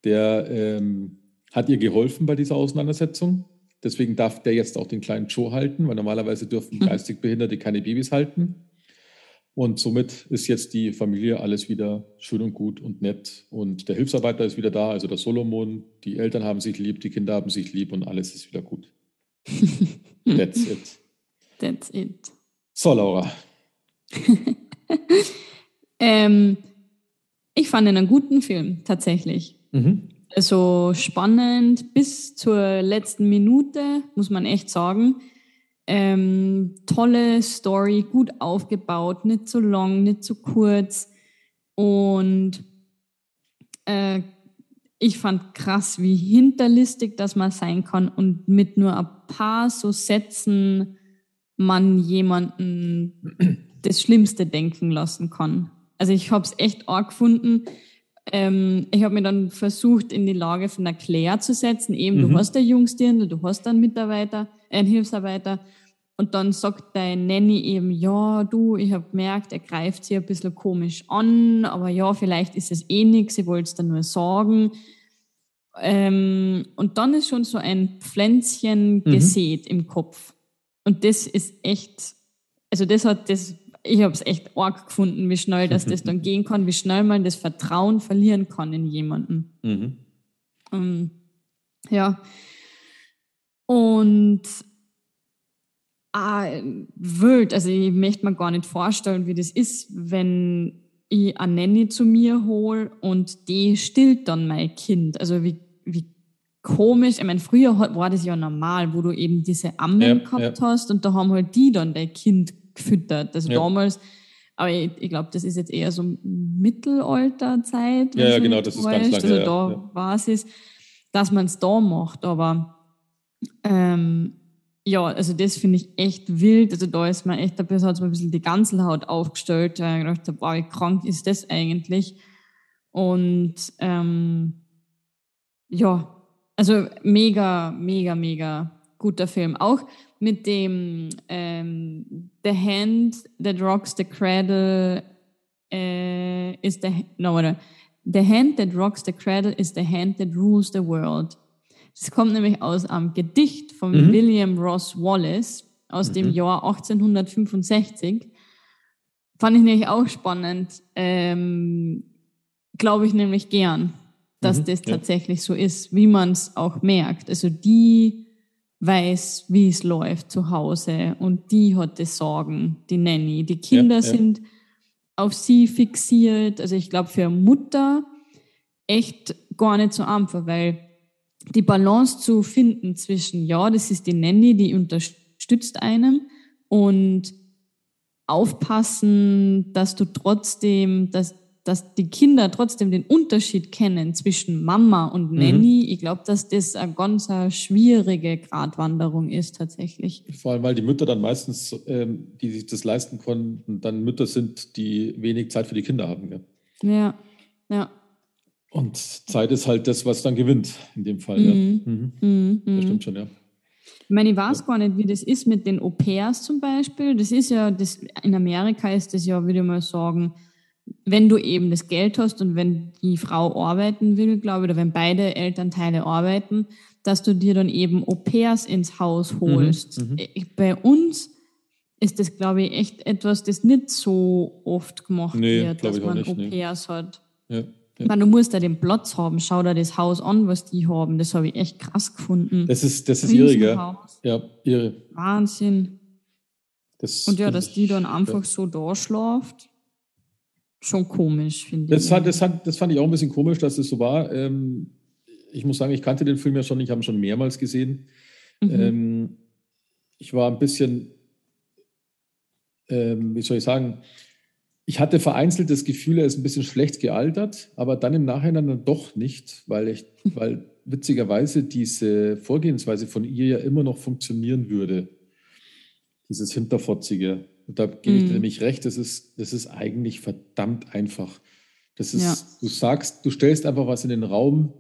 Speaker 3: der ähm, hat ihr geholfen bei dieser Auseinandersetzung. Deswegen darf der jetzt auch den kleinen Joe halten, weil normalerweise dürfen hm. geistig Behinderte keine Babys halten. Und somit ist jetzt die Familie alles wieder schön und gut und nett. Und der Hilfsarbeiter ist wieder da, also der Solomon. Die Eltern haben sich lieb, die Kinder haben sich lieb und alles ist wieder gut. *laughs* That's it.
Speaker 2: That's it.
Speaker 3: So, Laura. *laughs*
Speaker 2: ähm, ich fand ihn einen guten Film, tatsächlich. Mhm. Also spannend bis zur letzten Minute, muss man echt sagen. Ähm, tolle Story, gut aufgebaut, nicht zu lang, nicht zu kurz. Und äh, ich fand krass, wie hinterlistig das mal sein kann und mit nur ein paar so Sätzen man jemanden das Schlimmste denken lassen kann. Also ich habe es echt arg gefunden ähm, ich habe mir dann versucht, in die Lage von der Claire zu setzen. Eben, mhm. du hast der Jungsdirndl, du hast einen Mitarbeiter, einen Hilfsarbeiter. Und dann sagt dein Nanny eben, ja, du, ich habe gemerkt, er greift sie ein bisschen komisch an, aber ja, vielleicht ist es eh nichts, ich wollte es dann nur sagen. Ähm, und dann ist schon so ein Pflänzchen mhm. gesät im Kopf. Und das ist echt, also das hat das ich habe es echt arg gefunden, wie schnell dass das dann *laughs* gehen kann, wie schnell man das Vertrauen verlieren kann in jemanden. Mhm. Um, ähm, ja. Und ah, wild, also ich möchte mir gar nicht vorstellen, wie das ist, wenn ich eine Nanny zu mir hole und die stillt dann mein Kind. Also wie, wie komisch. Ich meine, früher war das ja normal, wo du eben diese Ammen ja, gehabt ja. hast und da haben halt die dann dein Kind gefüttert. Also ja. damals, aber ich, ich glaube, das ist jetzt eher so Mittelalterzeit.
Speaker 3: Ja, ja genau, das ist ganz lange.
Speaker 2: Also da ja. war es, dass man es da macht, aber ähm, ja, also das finde ich echt wild. Also da ist man echt, da hat mir ein bisschen die Ganselhaut aufgestellt. Da ich gedacht, wow, wie krank ist das eigentlich? Und ähm, ja, also mega, mega, mega guter Film. Auch mit dem ähm, the hand that rocks the cradle uh, is the no warte. The hand that rocks the cradle is the hand that rules the world. Das kommt nämlich aus einem Gedicht von mhm. William Ross Wallace aus mhm. dem Jahr 1865. Fand ich nämlich auch spannend. Ähm, Glaube ich nämlich gern, dass mhm, das ja. tatsächlich so ist, wie man es auch merkt. Also die weiß, wie es läuft zu Hause und die hat die Sorgen, die Nanny. Die Kinder ja, ja. sind auf sie fixiert. Also ich glaube für Mutter echt gar nicht so einfach, weil die Balance zu finden zwischen, ja, das ist die Nanny, die unterstützt einem und aufpassen, dass du trotzdem, dass, dass die Kinder trotzdem den Unterschied kennen zwischen Mama und mhm. Nanny. Mhm. Ich glaube, dass das eine ganz schwierige Gratwanderung ist tatsächlich.
Speaker 3: Vor allem, weil die Mütter dann meistens, ähm, die sich das leisten konnten, dann Mütter sind, die wenig Zeit für die Kinder haben. Gell?
Speaker 2: Ja, ja.
Speaker 3: Und Zeit ist halt das, was dann gewinnt, in dem Fall. Mhm. Ja. Mhm. Mhm. Das stimmt schon, ja.
Speaker 2: Ich meine, ich weiß gar nicht, wie das ist mit den Au-pairs zum Beispiel. Das ist ja, das, in Amerika ist das ja, würde ich mal sagen, wenn du eben das Geld hast und wenn die Frau arbeiten will, glaube ich, oder wenn beide Elternteile arbeiten, dass du dir dann eben Au-pairs ins Haus mhm. holst. Mhm, Bei uns ist das, glaube ich, echt etwas, das nicht so oft gemacht nee, wird, dass man Au-pairs nee. hat. Ja. Ja. Meine, du musst da den Platz haben. Schau dir das Haus an, was die haben. Das habe ich echt krass gefunden.
Speaker 3: Das ist, das ist irre, gell? Ja, irre.
Speaker 2: Wahnsinn. Das Und ja, dass die dann einfach ja. so da schlaft, schon komisch, finde
Speaker 3: ich. Hat, das, hat, das fand ich auch ein bisschen komisch, dass das so war. Ähm, ich muss sagen, ich kannte den Film ja schon, ich habe ihn schon mehrmals gesehen. Mhm. Ähm, ich war ein bisschen, ähm, wie soll ich sagen, ich hatte vereinzelt das Gefühl, er ist ein bisschen schlecht gealtert, aber dann im Nachhinein dann doch nicht, weil ich, weil witzigerweise diese Vorgehensweise von ihr ja immer noch funktionieren würde. Dieses Hinterfotzige. Und da gebe ich dir mhm. nämlich recht, das ist, das ist eigentlich verdammt einfach. Das ist, ja. du sagst, du stellst einfach was in den Raum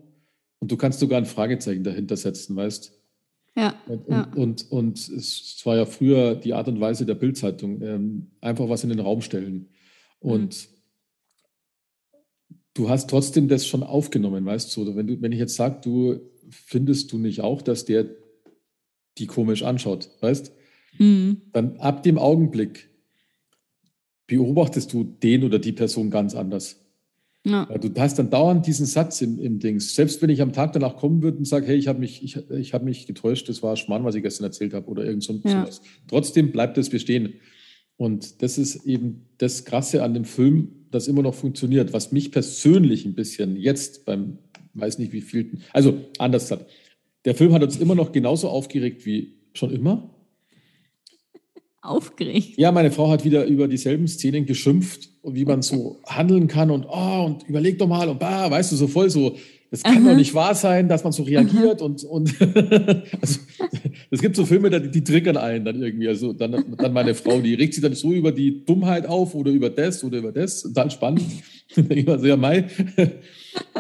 Speaker 3: und du kannst sogar ein Fragezeichen dahinter setzen, weißt
Speaker 2: ja,
Speaker 3: und,
Speaker 2: ja.
Speaker 3: Und, und, es war ja früher die Art und Weise der Bildzeitung, ähm, einfach was in den Raum stellen. Und mhm. du hast trotzdem das schon aufgenommen, weißt du? Wenn, du, wenn ich jetzt sage, du findest du nicht auch, dass der die komisch anschaut, weißt? Mhm. Dann ab dem Augenblick beobachtest du den oder die Person ganz anders. Ja. Du hast dann dauernd diesen Satz im, im Dings. Selbst wenn ich am Tag danach kommen würde und sage, hey, ich habe mich, ich, ich hab mich getäuscht, das war Schmarrn, was ich gestern erzählt habe oder irgend so ja. sowas. Trotzdem bleibt es bestehen. Und das ist eben das Krasse an dem Film, das immer noch funktioniert, was mich persönlich ein bisschen jetzt beim, weiß nicht wie vielten, also anders hat. Der Film hat uns immer noch genauso aufgeregt wie schon immer.
Speaker 2: Aufgeregt?
Speaker 3: Ja, meine Frau hat wieder über dieselben Szenen geschimpft und wie man so *laughs* handeln kann und oh, und überleg doch mal und bah, weißt du, so voll so es kann doch nicht wahr sein, dass man so reagiert Aha. und, und *laughs* also, es gibt so Filme, die, die triggern einen dann irgendwie. Also dann, dann meine Frau, die regt sich dann so über die Dummheit auf oder über das oder über das. Und dann spannend. *laughs* ich so, ja, Mai.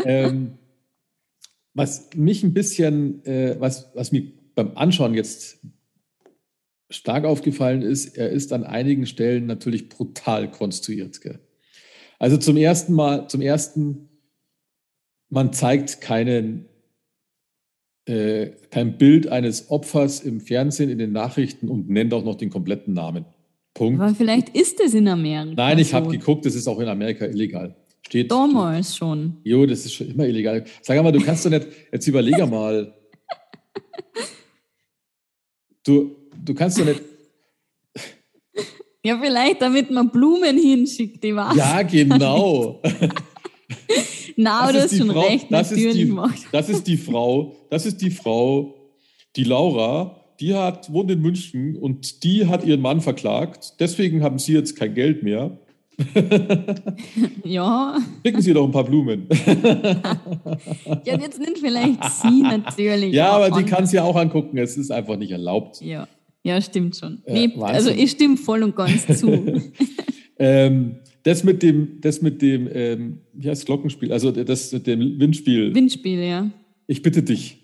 Speaker 3: ähm, was mich ein bisschen, äh, was, was mir beim Anschauen jetzt stark aufgefallen ist, er ist an einigen Stellen natürlich brutal konstruiert. Gell? Also zum ersten Mal, zum ersten man zeigt keinen, äh, kein Bild eines Opfers im Fernsehen, in den Nachrichten und nennt auch noch den kompletten Namen. Punkt.
Speaker 2: Aber vielleicht ist es in Amerika.
Speaker 3: Nein, ich so. habe geguckt, das ist auch in Amerika illegal. Steht,
Speaker 2: Damals steht. schon.
Speaker 3: Jo, das ist schon immer illegal. Sag mal, du kannst doch nicht, jetzt überlege *laughs* mal. Du, du kannst doch nicht.
Speaker 2: Ja, vielleicht, damit man Blumen hinschickt, die was.
Speaker 3: Ja, genau. *laughs*
Speaker 2: Na, das, das ist schon Frau, recht,
Speaker 3: das ist die. Das ist die Frau, das ist die Frau, die Laura, die hat, wohnt in München und die hat ihren Mann verklagt. Deswegen haben sie jetzt kein Geld mehr. *laughs*
Speaker 2: ja.
Speaker 3: Schicken Sie doch ein paar Blumen.
Speaker 2: ja, jetzt nicht vielleicht sie *laughs* natürlich.
Speaker 3: Ja, aber die kann es ja auch angucken. Es ist einfach nicht erlaubt.
Speaker 2: Ja, ja stimmt schon. Nee, also ich stimme voll und ganz zu. *laughs*
Speaker 3: ähm, das mit dem, das mit dem, ähm, wie heißt Glockenspiel, also das mit dem Windspiel.
Speaker 2: Windspiel, ja.
Speaker 3: Ich bitte dich.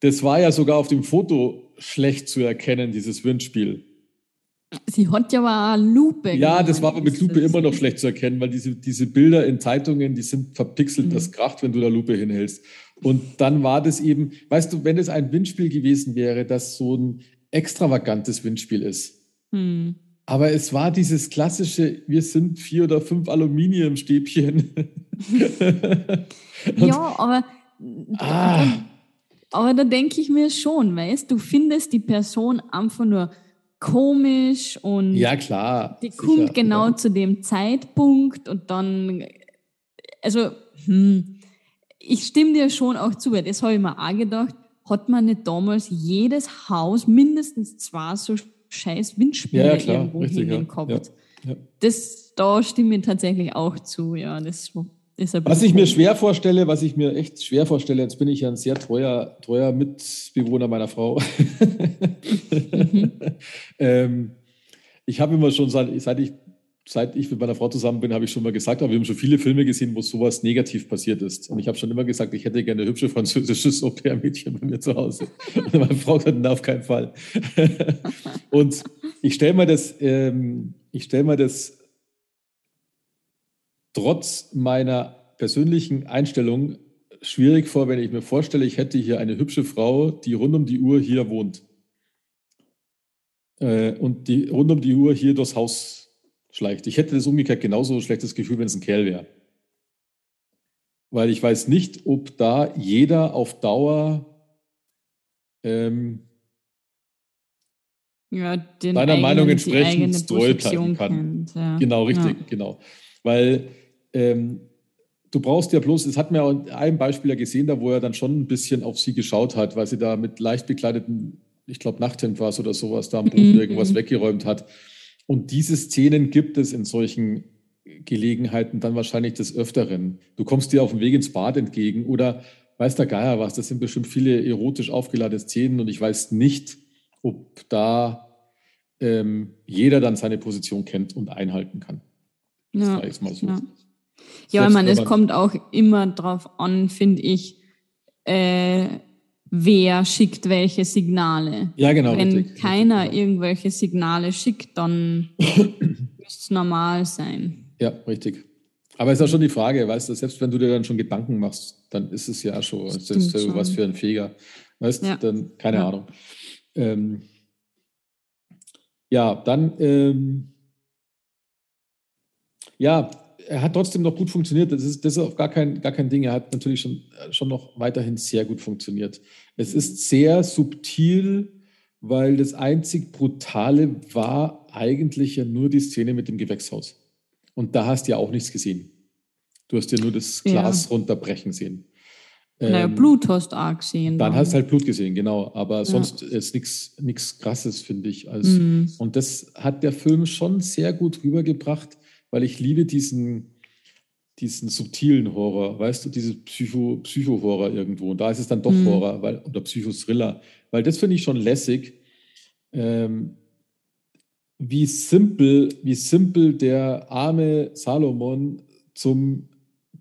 Speaker 3: Das war ja sogar auf dem Foto schlecht zu erkennen, dieses Windspiel.
Speaker 2: Sie hat ja aber eine Lupe.
Speaker 3: Ja, das war aber mit Lupe immer noch schlecht zu erkennen, weil diese, diese Bilder in Zeitungen, die sind verpixelt, mhm. das kracht, wenn du da Lupe hinhältst. Und dann war das eben, weißt du, wenn es ein Windspiel gewesen wäre, das so ein extravagantes Windspiel ist. Mhm. Aber es war dieses klassische, wir sind vier oder fünf Aluminiumstäbchen. *laughs*
Speaker 2: ja, aber, ah. aber da denke ich mir schon, weißt du, findest die Person einfach nur komisch und
Speaker 3: ja klar
Speaker 2: die sicher, kommt genau ja. zu dem Zeitpunkt und dann also hm, ich stimme dir schon auch zu, weil das habe ich mir auch gedacht, hat man nicht damals jedes Haus mindestens zwei so scheiß Windspiele ja, ja, irgendwo Richtig, hängen gehabt. Das, da stimme ich tatsächlich auch zu, ja. Das
Speaker 3: was ich mir schwer vorstelle, was ich mir echt schwer vorstelle, jetzt bin ich ja ein sehr treuer, treuer Mitbewohner meiner Frau. mhm. *laughs* ähm, ich habe immer schon, seit, seit, ich, seit ich mit meiner Frau zusammen bin, habe ich schon mal gesagt, aber wir haben schon viele Filme gesehen, wo sowas negativ passiert ist. Und ich habe schon immer gesagt, ich hätte gerne ein hübsche französisches *laughs* Au-pair-Mädchen bei mir zu Hause. *laughs* Und meine Frau gesagt, na, auf keinen Fall. *laughs* Und ich stelle mir das, ähm, ich stelle mir das trotz meiner persönlichen Einstellung schwierig vor, wenn ich mir vorstelle, ich hätte hier eine hübsche Frau, die rund um die Uhr hier wohnt. Äh, und die rund um die Uhr hier durchs Haus schleicht. Ich hätte das umgekehrt genauso ein schlechtes Gefühl, wenn es ein Kerl wäre. Weil ich weiß nicht, ob da jeder auf Dauer ähm,
Speaker 2: ja,
Speaker 3: deiner Meinung entsprechend treu bleiben kann. Kennt, ja. Genau, richtig, ja. genau. Weil ähm, du brauchst ja bloß, es hat mir an einem Beispiel ja gesehen, da wo er dann schon ein bisschen auf sie geschaut hat, weil sie da mit leicht bekleideten, ich glaube Nachthemd war es oder sowas, da am Boden mhm. irgendwas weggeräumt hat. Und diese Szenen gibt es in solchen Gelegenheiten dann wahrscheinlich des Öfteren. Du kommst dir auf dem Weg ins Bad entgegen oder weiß der Geier was, das sind bestimmt viele erotisch aufgeladene Szenen und ich weiß nicht, ob da ähm, jeder dann seine Position kennt und einhalten kann.
Speaker 2: Das ja, ich mal so. Ja. Ja, ich meine, es kommt auch immer drauf an, finde ich, äh, wer schickt welche Signale.
Speaker 3: Ja, genau.
Speaker 2: Wenn richtig, keiner richtig, irgendwelche Signale schickt, dann *coughs* müsste es normal sein.
Speaker 3: Ja, richtig. Aber es ist auch schon die Frage, weißt du, selbst wenn du dir dann schon Gedanken machst, dann ist es ja schon, das ist ja was für ein Feger. Weißt du, ja. dann, keine ja. Ahnung. Ähm, ja, dann, ähm, ja, er hat trotzdem noch gut funktioniert. Das ist, das ist auch gar kein, gar kein Ding. Er hat natürlich schon, schon noch weiterhin sehr gut funktioniert. Es ist sehr subtil, weil das einzig Brutale war eigentlich ja nur die Szene mit dem Gewächshaus. Und da hast du ja auch nichts gesehen. Du hast ja nur das Glas ja. runterbrechen sehen.
Speaker 2: Naja, ähm, Blut hast du auch gesehen.
Speaker 3: Dann, dann hast du halt Blut gesehen, genau. Aber sonst ja. ist nichts Krasses, finde ich. Also, mhm. Und das hat der Film schon sehr gut rübergebracht weil ich liebe diesen, diesen subtilen Horror, weißt du, diese Psycho, Psycho-Horror irgendwo. Und da ist es dann doch mhm. Horror weil, oder Psychothriller, weil das finde ich schon lässig, ähm, wie simpel, wie simpel der arme Salomon zum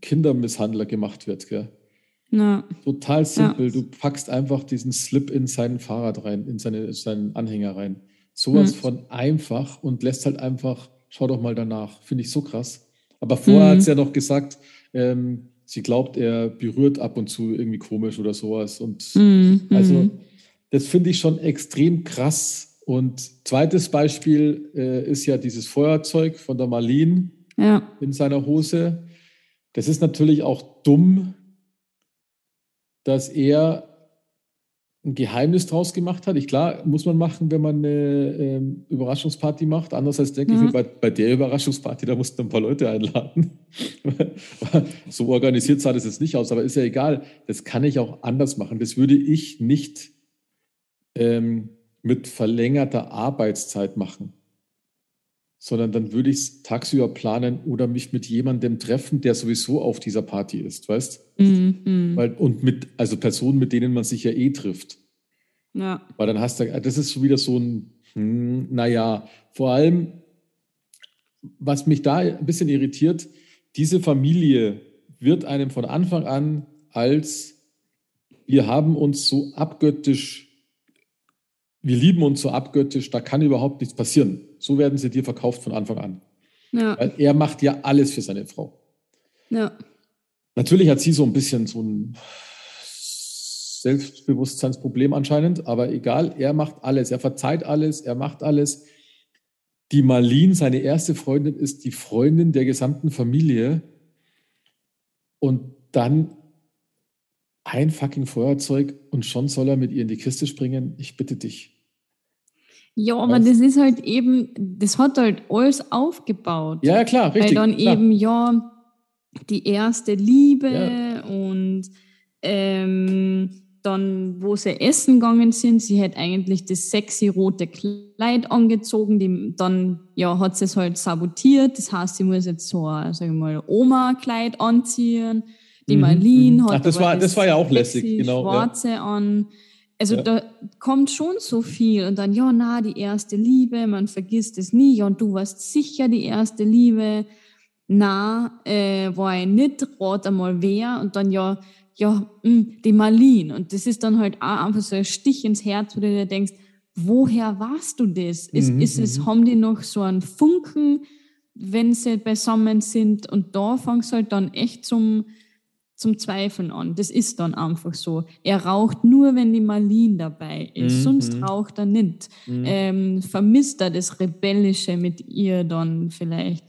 Speaker 3: Kindermisshandler gemacht wird. Gell?
Speaker 2: Na.
Speaker 3: Total simpel. Ja. Du packst einfach diesen Slip in sein Fahrrad rein, in seine, seinen Anhänger rein. Sowas mhm. von einfach und lässt halt einfach Schau doch mal danach. Finde ich so krass. Aber vorher mhm. hat sie ja noch gesagt, ähm, sie glaubt, er berührt ab und zu irgendwie komisch oder sowas. Und mhm. also, das finde ich schon extrem krass. Und zweites Beispiel äh, ist ja dieses Feuerzeug von der Marlene ja. in seiner Hose. Das ist natürlich auch dumm, dass er ein Geheimnis draus gemacht hat. Ich klar, muss man machen, wenn man eine ähm, Überraschungsparty macht. Andererseits denke mhm. ich, bei, bei der Überraschungsparty, da musst du ein paar Leute einladen. *laughs* so organisiert sah das jetzt nicht aus, aber ist ja egal. Das kann ich auch anders machen. Das würde ich nicht ähm, mit verlängerter Arbeitszeit machen, sondern dann würde ich es tagsüber planen oder mich mit jemandem treffen, der sowieso auf dieser Party ist, weißt? Mhm. Weil, und mit, also Personen, mit denen man sich ja eh trifft. Ja. Weil dann hast du, das ist schon wieder so ein, hm, naja, vor allem, was mich da ein bisschen irritiert, diese Familie wird einem von Anfang an als, wir haben uns so abgöttisch, wir lieben uns so abgöttisch, da kann überhaupt nichts passieren, So werden sie dir verkauft von Anfang an. Ja. Weil er macht ja alles für seine Frau. Ja. Natürlich hat sie so ein bisschen so ein Selbstbewusstseinsproblem anscheinend, aber egal, er macht alles, er verzeiht alles, er macht alles. Die Marlene, seine erste Freundin, ist die Freundin der gesamten Familie. Und dann ein fucking Feuerzeug und schon soll er mit ihr in die Kiste springen. Ich bitte dich.
Speaker 2: Ja, aber das ist halt eben, das hat halt alles aufgebaut.
Speaker 3: Ja, klar, richtig.
Speaker 2: Weil dann
Speaker 3: klar.
Speaker 2: eben, ja, die erste Liebe ja. und ähm, dann, wo sie essen gegangen sind, sie hat eigentlich das sexy rote Kleid angezogen, die, dann ja, hat sie es halt sabotiert. Das heißt, sie muss jetzt so ein, sag ich mal, Oma-Kleid anziehen. Die mhm, Marlene mhm. hat
Speaker 3: Ach, das war, das, das war ja auch lässig, genau.
Speaker 2: Schwarze ja. an. Also ja. da kommt schon so viel und dann, ja, na, die erste Liebe, man vergisst es nie, ja, und du warst sicher die erste Liebe. Na, äh, war ich nicht, rat einmal wer und dann, ja, ja, mh, hm, die Marlene. Und das ist dann halt auch einfach so ein Stich ins Herz, wo du dir denkst, woher warst du das? Ist, mhm, ist es, mhm. haben die noch so einen Funken, wenn sie beisammen sind? Und da fangst du halt dann echt zum, zum Zweifeln an. Das ist dann einfach so. Er raucht nur, wenn die Marlene dabei ist, mhm. sonst raucht er nicht. Mhm. Ähm, vermisst er das Rebellische mit ihr dann vielleicht.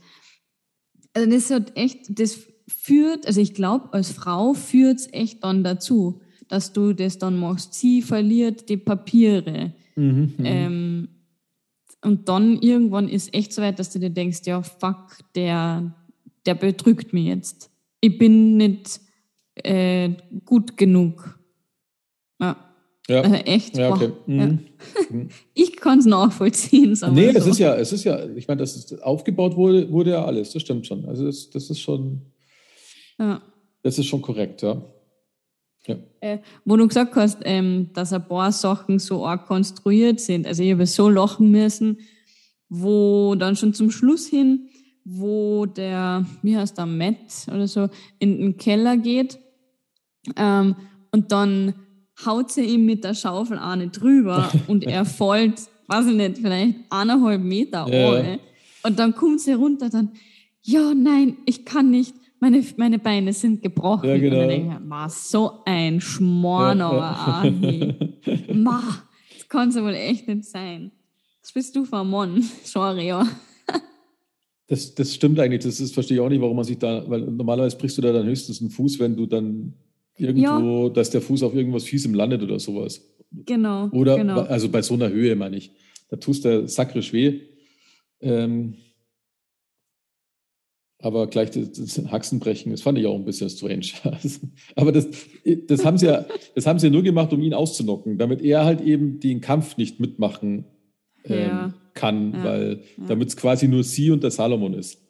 Speaker 2: Also das hat echt, das führt, also ich glaube, als Frau führt es echt dann dazu, dass du das dann machst. Sie verliert die Papiere. Mhm, ähm, und dann irgendwann ist echt so weit, dass du dir denkst, ja, fuck, der, der betrügt mich jetzt. Ich bin nicht äh, gut genug. Ja. Ja. Also echt. Ja, okay. Mhm. Ja. Mhm. *laughs* ich kann es nachvollziehen.
Speaker 3: Nee, so. es ist ja, es ist ja, ich meine, das ist aufgebaut wurde, wurde ja alles, das stimmt schon. Also das, das ist schon, ja. das ist schon korrekt, ja.
Speaker 2: ja. Äh, wo du gesagt hast, ähm, dass ein paar Sachen so arg konstruiert sind. Also ich habe so lachen müssen, wo dann schon zum Schluss hin, wo der, wie heißt der, Matt oder so, in den Keller geht ähm, und dann haut sie ihm mit der Schaufel eine drüber *laughs* und er fällt, weiß ich nicht, vielleicht eineinhalb Meter ja. Und dann kommt sie runter, dann, ja, nein, ich kann nicht, meine, meine Beine sind gebrochen. Ja, genau. Und dann denke ich, ma, so ein Schmorner, ja, ja. *laughs* ma, das kann es wohl echt nicht sein. Was bist du für ein Mann? *laughs* Sorry, ja.
Speaker 3: Das, das stimmt eigentlich, das ist, verstehe ich auch nicht, warum man sich da, weil normalerweise brichst du da dann höchstens einen Fuß, wenn du dann irgendwo, ja. dass der Fuß auf irgendwas Fiesem landet oder sowas.
Speaker 2: Genau.
Speaker 3: Oder,
Speaker 2: genau.
Speaker 3: also bei so einer Höhe meine ich. Da tust der sakrisch weh. Ähm, aber gleich das, das Haxenbrechen, das fand ich auch ein bisschen strange. *laughs* aber das, das, haben sie ja, das haben sie ja nur gemacht, um ihn auszunocken, damit er halt eben den Kampf nicht mitmachen ähm, ja. kann, ja. weil damit es quasi nur sie und der Salomon ist.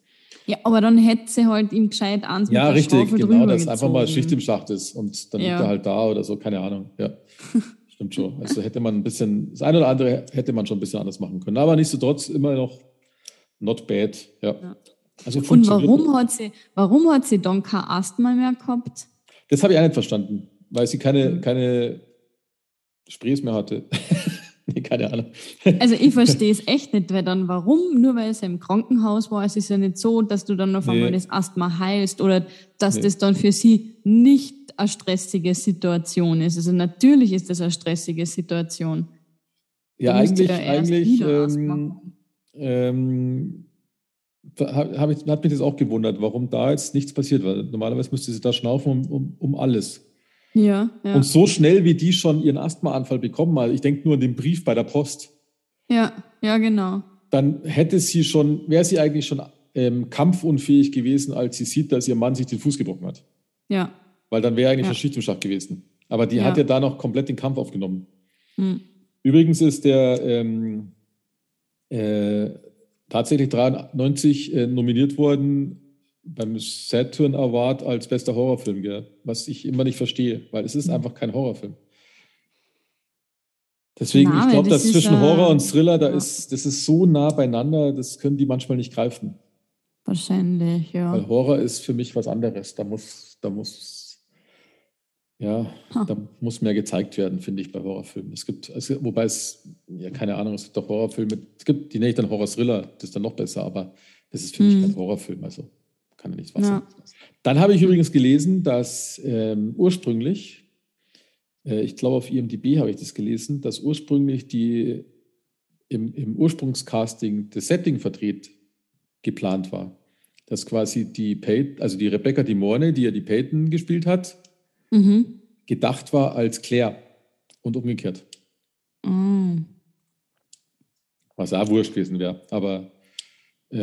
Speaker 2: Ja, aber dann hätte sie halt ihm gescheit ans
Speaker 3: Ja, richtig, genau, dass einfach mal Schicht im Schacht ist und dann ja. liegt er halt da oder so, keine Ahnung. Ja, stimmt schon. Also hätte man ein bisschen, das eine oder andere hätte man schon ein bisschen anders machen können. Aber nichtsdestotrotz immer noch not bad. Ja. ja.
Speaker 2: Also und warum hat, sie, warum hat sie dann kein Asthma mehr gehabt?
Speaker 3: Das habe ich auch nicht verstanden, weil sie keine, mhm. keine Sprays mehr hatte. *laughs* keine Ahnung.
Speaker 2: Also ich *laughs* verstehe es echt nicht, weil dann warum? Nur weil es im Krankenhaus war, es ist ja nicht so, dass du dann auf einmal nee. das Asthma heilst oder dass nee. das dann für sie nicht eine stressige Situation ist. Also natürlich ist das eine stressige Situation.
Speaker 3: Ja, eigentlich, eigentlich ähm, ähm, hab ich, hat mich das auch gewundert, warum da jetzt nichts passiert, weil normalerweise müsste sie da schnaufen um, um, um alles.
Speaker 2: Ja, ja.
Speaker 3: Und so schnell, wie die schon ihren Asthmaanfall bekommen, mal, ich denke nur an den Brief bei der Post.
Speaker 2: Ja, ja, genau.
Speaker 3: Dann hätte sie schon, wäre sie eigentlich schon ähm, kampfunfähig gewesen, als sie sieht, dass ihr Mann sich den Fuß gebrochen hat.
Speaker 2: Ja.
Speaker 3: Weil dann wäre eigentlich ja. Schicht im Schacht gewesen. Aber die ja. hat ja da noch komplett den Kampf aufgenommen. Hm. Übrigens ist der ähm, äh, tatsächlich 93 äh, nominiert worden beim Saturn Award als bester Horrorfilm, gell? was ich immer nicht verstehe, weil es ist mhm. einfach kein Horrorfilm. Deswegen, Name, ich glaube, dass zwischen ist, Horror und Thriller, da ja. ist, das ist so nah beieinander, das können die manchmal nicht greifen.
Speaker 2: Wahrscheinlich, ja.
Speaker 3: Weil Horror ist für mich was anderes. Da muss, da muss, Ja, huh. da muss mehr gezeigt werden, finde ich, bei Horrorfilmen. Es gibt, also, wobei es, ja, keine Ahnung, es gibt doch Horrorfilme, es gibt, die nenne ich dann Horror-Thriller, das ist dann noch besser, aber das ist, finde mm. ich, kein hm. Horrorfilm, also kann ja nichts was ja. Dann habe ich übrigens gelesen, dass ähm, ursprünglich, äh, ich glaube auf IMDb habe ich das gelesen, dass ursprünglich die im, im Ursprungscasting das Setting verdreht geplant war. Dass quasi die Peyton, also die Rebecca Di Morne, die ja die Peyton gespielt hat, mhm. gedacht war als Claire und umgekehrt. Mhm. Was auch wurscht gewesen wäre. Aber,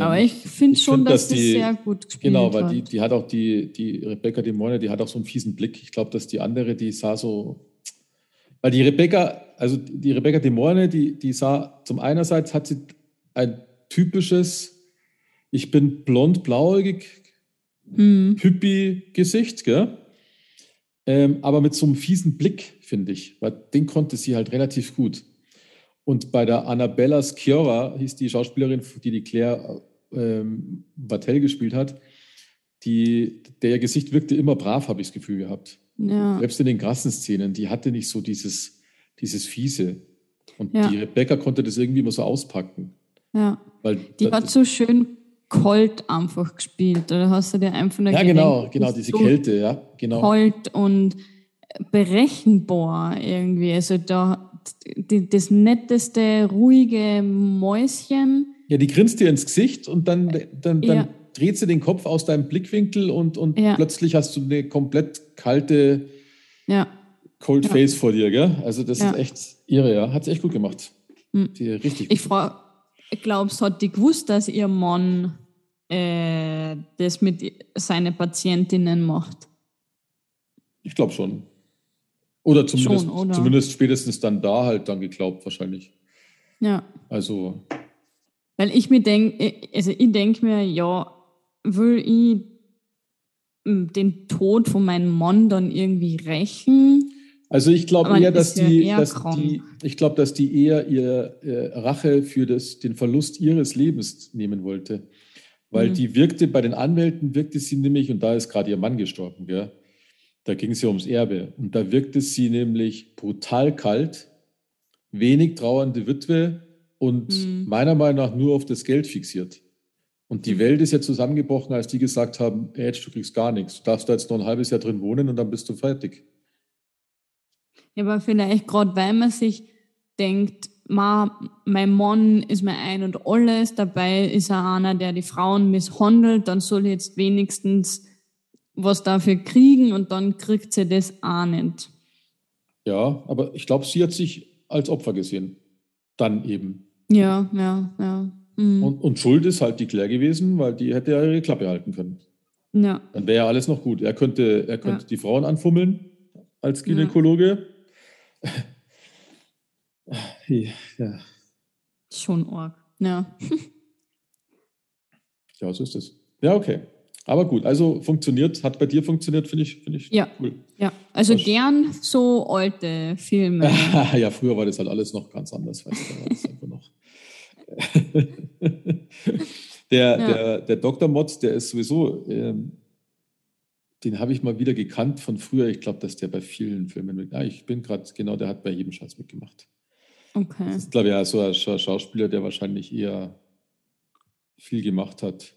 Speaker 2: Aber ich finde schon, find, dass, dass die sehr gut gespielt
Speaker 3: Genau, weil die, die hat auch die, die Rebecca De Morne, die hat auch so einen fiesen Blick. Ich glaube, dass die andere, die sah so. Weil die Rebecca, also die Rebecca De Morne, die, die sah, zum einerseits hat sie ein typisches, ich bin blond, blauäugig, hm. Hippie-Gesicht, gell? ähm, aber mit so einem fiesen Blick, finde ich, weil den konnte sie halt relativ gut. Und bei der Annabella Sciorra hieß die Schauspielerin, die die Claire ähm, Bartel gespielt hat, die, der Gesicht wirkte immer brav, habe ich das Gefühl gehabt. Ja. Selbst in den krassen Szenen, die hatte nicht so dieses, dieses Fiese. Und ja. die Rebecca konnte das irgendwie immer so auspacken.
Speaker 2: Ja. Weil die hat so schön kalt einfach gespielt. Oder hast du dir einfach nur
Speaker 3: Ja, genau, genau, diese so Kälte, ja, genau.
Speaker 2: Kalt und berechenbar irgendwie. Also da die, das netteste, ruhige Mäuschen.
Speaker 3: Ja, die grinst dir ins Gesicht und dann, dann, dann ja. dreht sie den Kopf aus deinem Blickwinkel und, und ja. plötzlich hast du eine komplett kalte ja. Cold Face vor dir, gell? Also das ist echt irre, ja. Hat sie echt gut gemacht.
Speaker 2: Mhm. richtig gut. Ich frage, glaubst, hat die gewusst, dass ihr Mann äh, das mit seinen Patientinnen macht.
Speaker 3: Ich glaube schon. Oder zumindest, schon, oder? zumindest spätestens dann da halt dann geglaubt, wahrscheinlich.
Speaker 2: Ja.
Speaker 3: Also.
Speaker 2: Weil ich mir denke, also ich denke mir, ja, will ich hm, den Tod von meinem Mann dann irgendwie rächen?
Speaker 3: Also ich glaube eher, dass die, eher dass die, ich glaube, dass die eher ihr äh, Rache für das, den Verlust ihres Lebens nehmen wollte. Weil mhm. die wirkte, bei den Anwälten wirkte sie nämlich, und da ist gerade ihr Mann gestorben, gell? Da ging es ja ums Erbe. Und da wirkte sie nämlich brutal kalt, wenig trauernde Witwe und mhm. meiner Meinung nach nur auf das Geld fixiert. Und die mhm. Welt ist ja zusammengebrochen, als die gesagt haben, hey, du kriegst gar nichts. Du darfst da jetzt noch ein halbes Jahr drin wohnen und dann bist du fertig.
Speaker 2: Ja, aber vielleicht gerade, weil man sich denkt, ma, mein Mann ist mir ein und alles, dabei ist er einer, der die Frauen misshandelt, dann soll jetzt wenigstens was dafür kriegen und dann kriegt sie das auch nicht.
Speaker 3: Ja, aber ich glaube, sie hat sich als Opfer gesehen. Dann eben.
Speaker 2: Ja, ja, ja.
Speaker 3: Mhm. Und, und, Schuld ist halt die Claire gewesen, weil die hätte ja ihre Klappe halten können.
Speaker 2: Ja.
Speaker 3: Dann wäre ja alles noch gut. Er könnte, er könnte ja. die Frauen anfummeln als Gynäkologe. Ja.
Speaker 2: Ja. Schon arg, ja. *laughs*
Speaker 3: ja, so ist es. Ja, okay. Aber gut, also funktioniert, hat bei dir funktioniert, finde ich, find ich
Speaker 2: ja. cool. Ja, also Was gern so alte Filme. *laughs*
Speaker 3: ja, früher war das halt alles noch ganz anders, weißt du, da war das einfach noch. *laughs* der, ja. der, der Dr. Motz, der ist sowieso, ähm, den habe ich mal wieder gekannt von früher. Ich glaube, dass der bei vielen Filmen mit. Ja, ich bin gerade, genau, der hat bei jedem Scheiß mitgemacht.
Speaker 2: Okay. Das
Speaker 3: ist, glaube ich, ja so ein Schauspieler, der wahrscheinlich eher viel gemacht hat.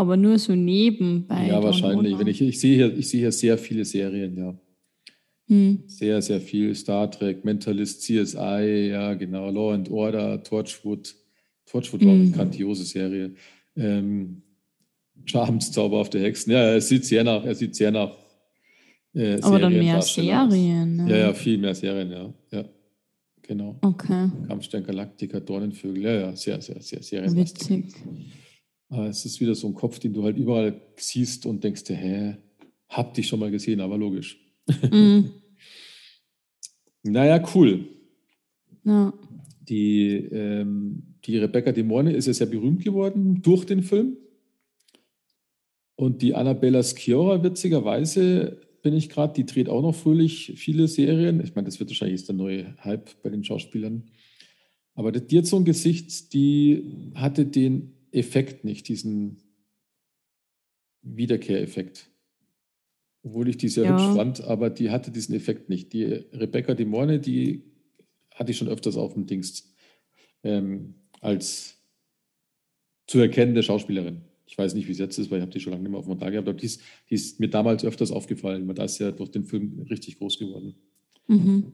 Speaker 2: Aber nur so nebenbei.
Speaker 3: Ja, wahrscheinlich. Wenn ich, ich, sehe hier, ich sehe hier sehr viele Serien, ja. Hm. Sehr, sehr viel. Star Trek, Mentalist, CSI, ja, genau. Law and Order, Torchwood. Torchwood war eine hm. grandiose Serie. Ähm, Charms, Zauberhafte Hexen. Ja, er sieht sehr nach, er sieht sehr nach.
Speaker 2: Äh, Aber dann mehr Serien.
Speaker 3: Ne? Ja, ja, viel mehr Serien, ja. ja. Genau.
Speaker 2: Okay.
Speaker 3: Kampfstern Galaktiker, Dornenvögel, ja, ja, sehr, sehr, sehr, sehr
Speaker 2: Witzig.
Speaker 3: Aber es ist wieder so ein Kopf, den du halt überall siehst und denkst dir, hä, hab dich schon mal gesehen, aber logisch. Mhm. *laughs* naja, cool.
Speaker 2: Ja.
Speaker 3: Die, ähm, die Rebecca De Morne ist ja sehr berühmt geworden durch den Film. Und die Annabella Sciorra, witzigerweise, bin ich gerade, die dreht auch noch fröhlich viele Serien. Ich meine, das wird wahrscheinlich jetzt der neue Hype bei den Schauspielern. Aber die hat so ein Gesicht, die hatte den Effekt nicht, diesen Wiederkehreffekt. obwohl ich die sehr ja. hübsch fand, aber die hatte diesen Effekt nicht. Die Rebecca De Morne, die hatte ich schon öfters auf dem Dings ähm, als zu erkennende Schauspielerin. Ich weiß nicht, wie es jetzt ist, weil ich habe die schon lange nicht mehr auf dem Tag gehabt, aber die ist, die ist, mir damals öfters aufgefallen, weil da ist ja durch den Film richtig groß geworden.
Speaker 2: Mhm.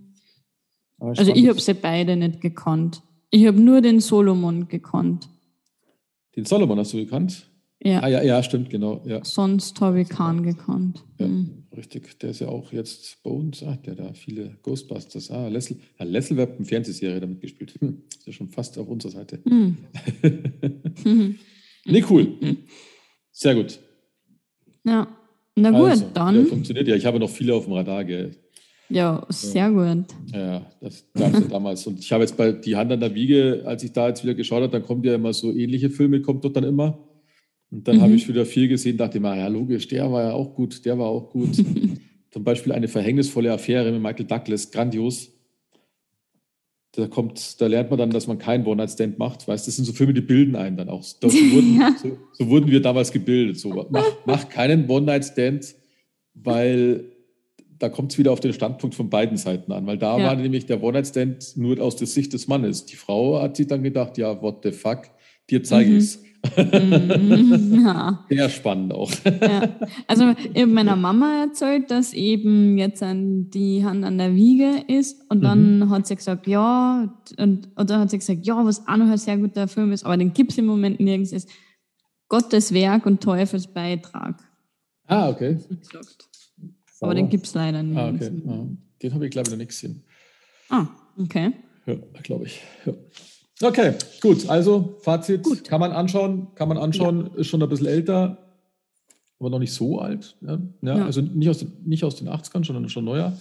Speaker 2: Also ich habe sie beide nicht gekannt. Ich habe nur den Solomon gekannt.
Speaker 3: Den Solomon hast du gekannt?
Speaker 2: Ja.
Speaker 3: Ah, ja, ja, stimmt, genau. Ja.
Speaker 2: Sonst habe ich keinen gekannt.
Speaker 3: Ja, mhm. richtig. Der ist ja auch jetzt bei uns, ah, der da viele Ghostbusters. Ah, Lessel, ja, Lessel hat eine Fernsehserie damit gespielt. Hm, ist ja schon fast auf unserer Seite. Mhm. *laughs* nee, cool. Sehr gut.
Speaker 2: Ja, na gut, also, dann.
Speaker 3: Ja, funktioniert ja. Ich habe noch viele auf dem Radar, gell.
Speaker 2: Ja, sehr gut.
Speaker 3: Ja, das gab es ja damals. Und ich habe jetzt bei Die Hand an der Wiege, als ich da jetzt wieder geschaut habe, dann kommt ja immer so ähnliche Filme, kommt dort dann immer. Und dann mhm. habe ich wieder viel gesehen, dachte mir, ja, logisch, der war ja auch gut, der war auch gut. *laughs* Zum Beispiel eine verhängnisvolle Affäre mit Michael Douglas, grandios. Da kommt, da lernt man dann, dass man keinen One-Night-Stand macht. Weißt, das sind so Filme, die bilden einen dann auch. So *laughs* wurden, ja. so, so wurden wir damals gebildet. So, mach, mach keinen One-Night-Stand, weil da kommt es wieder auf den Standpunkt von beiden Seiten an, weil da ja. war nämlich der One-Night-Stand nur aus der Sicht des Mannes. Die Frau hat sich dann gedacht, ja, what the fuck, dir zeige mhm. ich's. Mhm. *laughs* ja. Sehr spannend auch.
Speaker 2: Ja. Also eben meiner Mama erzählt, dass eben jetzt an die Hand an der Wiege ist und dann mhm. hat sie gesagt, ja, und, und dann hat sie gesagt, ja, was auch noch ein sehr guter Film ist, aber den gibt es im Moment nirgends, ist Gottes Werk und Teufels Beitrag.
Speaker 3: Ah, okay.
Speaker 2: Aber den gibt es leider nicht.
Speaker 3: Ah, okay. Ah, den habe ich, glaube ich, noch nicht gesehen.
Speaker 2: Ah, okay.
Speaker 3: Ja, glaube ich. Ja. Okay, gut. Also Fazit gut. kann man anschauen, kann man anschauen, ja. ist schon ein bisschen älter, aber noch nicht so alt. Ja? ja, ja. Also nicht aus, den, nicht aus den 80ern, sondern schon neuer.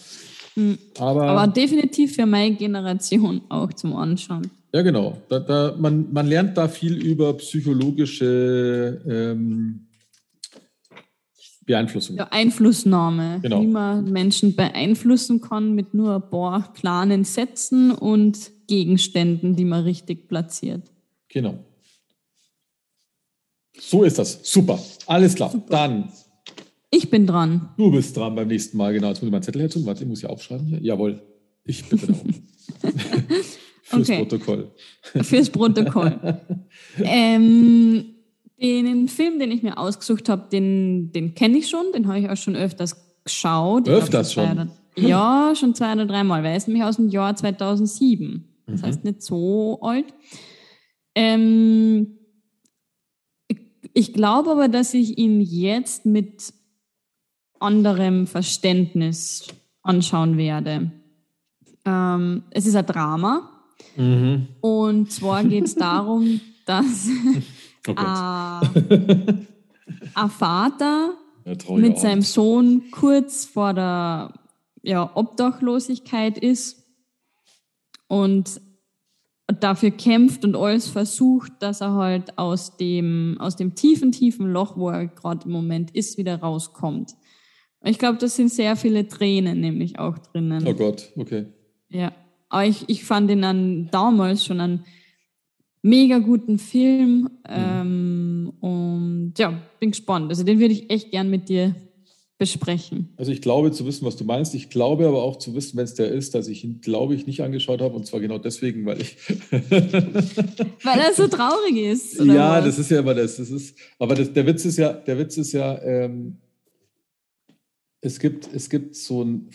Speaker 2: Mhm. Aber, aber definitiv für meine Generation auch zum Anschauen.
Speaker 3: Ja, genau. Da, da, man, man lernt da viel über psychologische ähm, Beeinflussung.
Speaker 2: Ja, Einflussnahme. Genau. Wie man Menschen beeinflussen kann mit nur ein paar kleinen Sätzen und Gegenständen, die man richtig platziert.
Speaker 3: Genau. So ist das. Super. Alles klar. Super. Dann.
Speaker 2: Ich bin dran.
Speaker 3: Du bist dran beim nächsten Mal. Genau. Jetzt muss ich meinen Zettel hertun. Warte, ich muss ja aufschreiben hier. Jawohl. Ich bitte darum. *laughs* Fürs okay. Protokoll.
Speaker 2: Fürs Protokoll. *laughs* ähm, den Film, den ich mir ausgesucht habe, den, den kenne ich schon. Den habe ich auch schon öfters geschaut.
Speaker 3: Öfters schon?
Speaker 2: ja, schon zwei oder dreimal, weil er ist nämlich aus dem Jahr 2007. Das mhm. heißt nicht so alt. Ähm, ich glaube aber, dass ich ihn jetzt mit anderem Verständnis anschauen werde. Ähm, es ist ein Drama. Mhm. Und zwar geht es *laughs* darum, dass oh ein, *laughs* ein Vater mit seinem Sohn kurz vor der ja, Obdachlosigkeit ist und dafür kämpft und alles versucht, dass er halt aus dem, aus dem tiefen, tiefen Loch, wo er gerade im Moment ist, wieder rauskommt. Ich glaube, das sind sehr viele Tränen nämlich auch drinnen.
Speaker 3: Oh Gott, okay.
Speaker 2: Ja, aber ich, ich fand ihn dann damals schon einen mega guten Film mhm. ähm, und ja, bin gespannt. Also den würde ich echt gern mit dir besprechen.
Speaker 3: Also ich glaube zu wissen, was du meinst. Ich glaube aber auch zu wissen, wenn es der ist, dass ich ihn, glaube ich, nicht angeschaut habe. Und zwar genau deswegen, weil ich... *laughs*
Speaker 2: weil er so traurig ist.
Speaker 3: ja, was? das ist ja immer das. das ist, aber das, der Witz ist ja, der Witz ist ja, ähm, es, gibt, es gibt so einen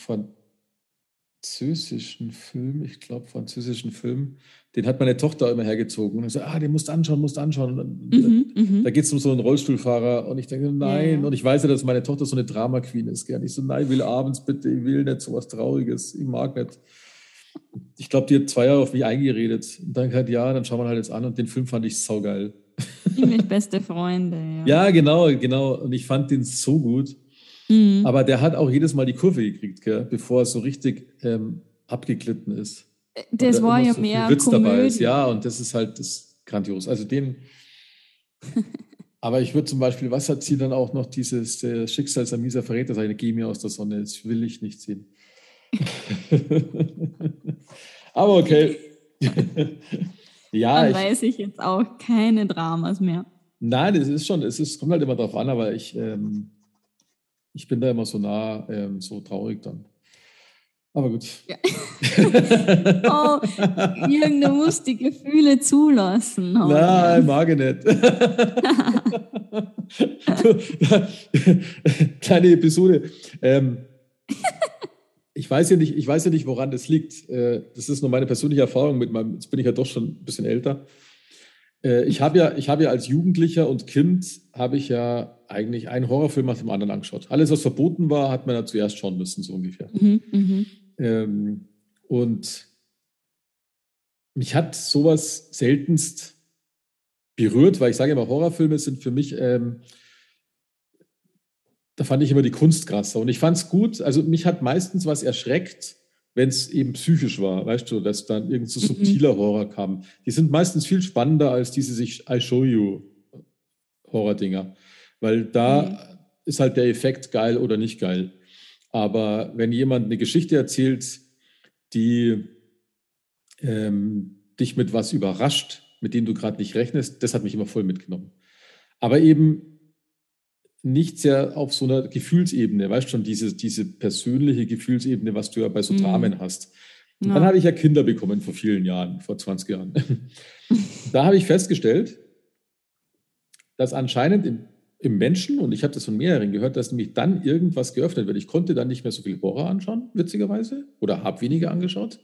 Speaker 3: französischen Film, ich glaube französischen Film, den hat meine Tochter immer hergezogen und so, ah, den musst du anschauen, musst du anschauen. Und mhm, da, mhm. da geht es um so einen Rollstuhlfahrer und ich denke, nein. Ja. Und ich weiß ja, dass meine Tochter so eine Drama Queen ist. Gell? Ich so, nein, will abends bitte, ich will nicht so was Trauriges, ich mag nicht. Ich glaube, die hat zwei Jahre auf mich eingeredet. Und dann gesagt, ja, dann schauen wir halt jetzt an. Und den Film fand ich saugeil.
Speaker 2: Ziemlich beste Freunde,
Speaker 3: ja. ja, genau, genau. Und ich fand den so gut. Mhm. Aber der hat auch jedes Mal die Kurve gekriegt, gell? bevor er so richtig ähm, abgeglitten ist
Speaker 2: das war ja so mehr
Speaker 3: Witz Komödie. dabei ist. Ja, und das ist halt das grandios. Also den. *laughs* aber ich würde zum Beispiel, was hat sie dann auch noch dieses der Schicksalsamieser Verräter seine Geh mir aus der Sonne, das will ich nicht sehen. *laughs* aber okay. *laughs*
Speaker 2: ja. Dann ich, weiß ich jetzt auch keine Dramas mehr.
Speaker 3: Nein, es ist schon, es ist, kommt halt immer darauf an, aber ich, ähm, ich bin da immer so nah, ähm, so traurig dann. Aber gut. Ja. *laughs*
Speaker 2: oh, Jürgen, du musst die Gefühle zulassen. *laughs*
Speaker 3: Oh, Nein, mag ich nicht. *laughs* Kleine Episode. Ähm, ich weiß ja nicht, ich weiß ja nicht, woran das liegt. Äh, das ist nur meine persönliche Erfahrung mit meinem, jetzt bin ich ja doch schon ein bisschen älter. Äh, ich habe ja, ich habe ja als Jugendlicher und Kind habe ich ja eigentlich einen Horrorfilm nach dem anderen angeschaut. Alles, was verboten war, hat man ja zuerst schauen müssen, so ungefähr. Mhm, mh. Ähm, und mich hat sowas seltenst berührt, weil ich sage immer, Horrorfilme sind für mich, ähm, da fand ich immer die Kunst krasser. Und ich fand es gut, also mich hat meistens was erschreckt, wenn es eben psychisch war, weißt du, dass dann irgend so mhm. subtiler mhm. Horror kam. Die sind meistens viel spannender als diese sich I show you Horror-Dinger, weil da mhm. ist halt der Effekt geil oder nicht geil. Aber wenn jemand eine Geschichte erzählt, die ähm, dich mit was überrascht, mit dem du gerade nicht rechnest, das hat mich immer voll mitgenommen. Aber eben nicht sehr auf so einer Gefühlsebene, weißt du schon, diese, diese persönliche Gefühlsebene, was du ja bei so mhm. Dramen hast. Ja. Dann habe ich ja Kinder bekommen vor vielen Jahren, vor 20 Jahren. *laughs* da habe ich festgestellt, dass anscheinend im im Menschen, und ich habe das von mehreren gehört, dass nämlich dann irgendwas geöffnet wird. Ich konnte dann nicht mehr so viel Horror anschauen, witzigerweise, oder habe weniger angeschaut.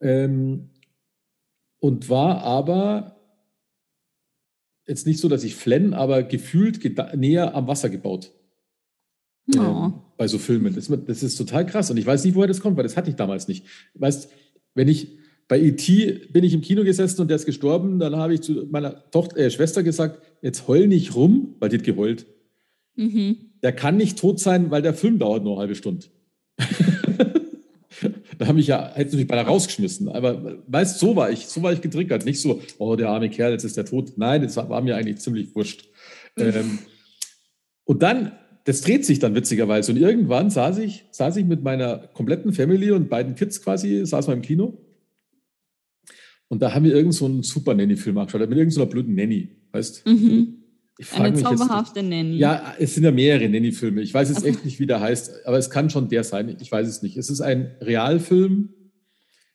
Speaker 3: Ähm, und war aber jetzt nicht so, dass ich flenn, aber gefühlt näher am Wasser gebaut. Oh. Ähm, bei so Filmen. Das, das, ist total krass. Und ich weiß nicht, woher das kommt, weil das hatte ich damals nicht. Weißt, wenn ich bei E.T. bin ich im Kino gesessen und der ist gestorben, dann habe ich zu meiner Tochter, äh, Schwester gesagt, jetzt heul nicht rum, weil die hat geheult. Mhm. Der kann nicht tot sein, weil der Film dauert nur eine halbe Stunde. *laughs* da habe ich ja, hätte mich beinahe rausgeschmissen. Aber weißt, so war ich, so war ich getriggert. Nicht so, oh, der arme Kerl, jetzt ist der tot. Nein, das war mir eigentlich ziemlich wurscht. Mhm. Ähm, und dann, das dreht sich dann witzigerweise. Und irgendwann saß ich, saß ich mit meiner kompletten Family und beiden Kids quasi, saß mal im Kino. Und da haben wir irgend so einen Super Nanny-Film angeschaut, mit irgendeiner so blöden Nanny, weißt mhm.
Speaker 2: Eine zauberhafte jetzt, Nanny.
Speaker 3: Ja, es sind ja mehrere Nanny-Filme. Ich weiß jetzt echt nicht, wie der heißt, aber es kann schon der sein. Ich weiß es nicht. Es ist ein Realfilm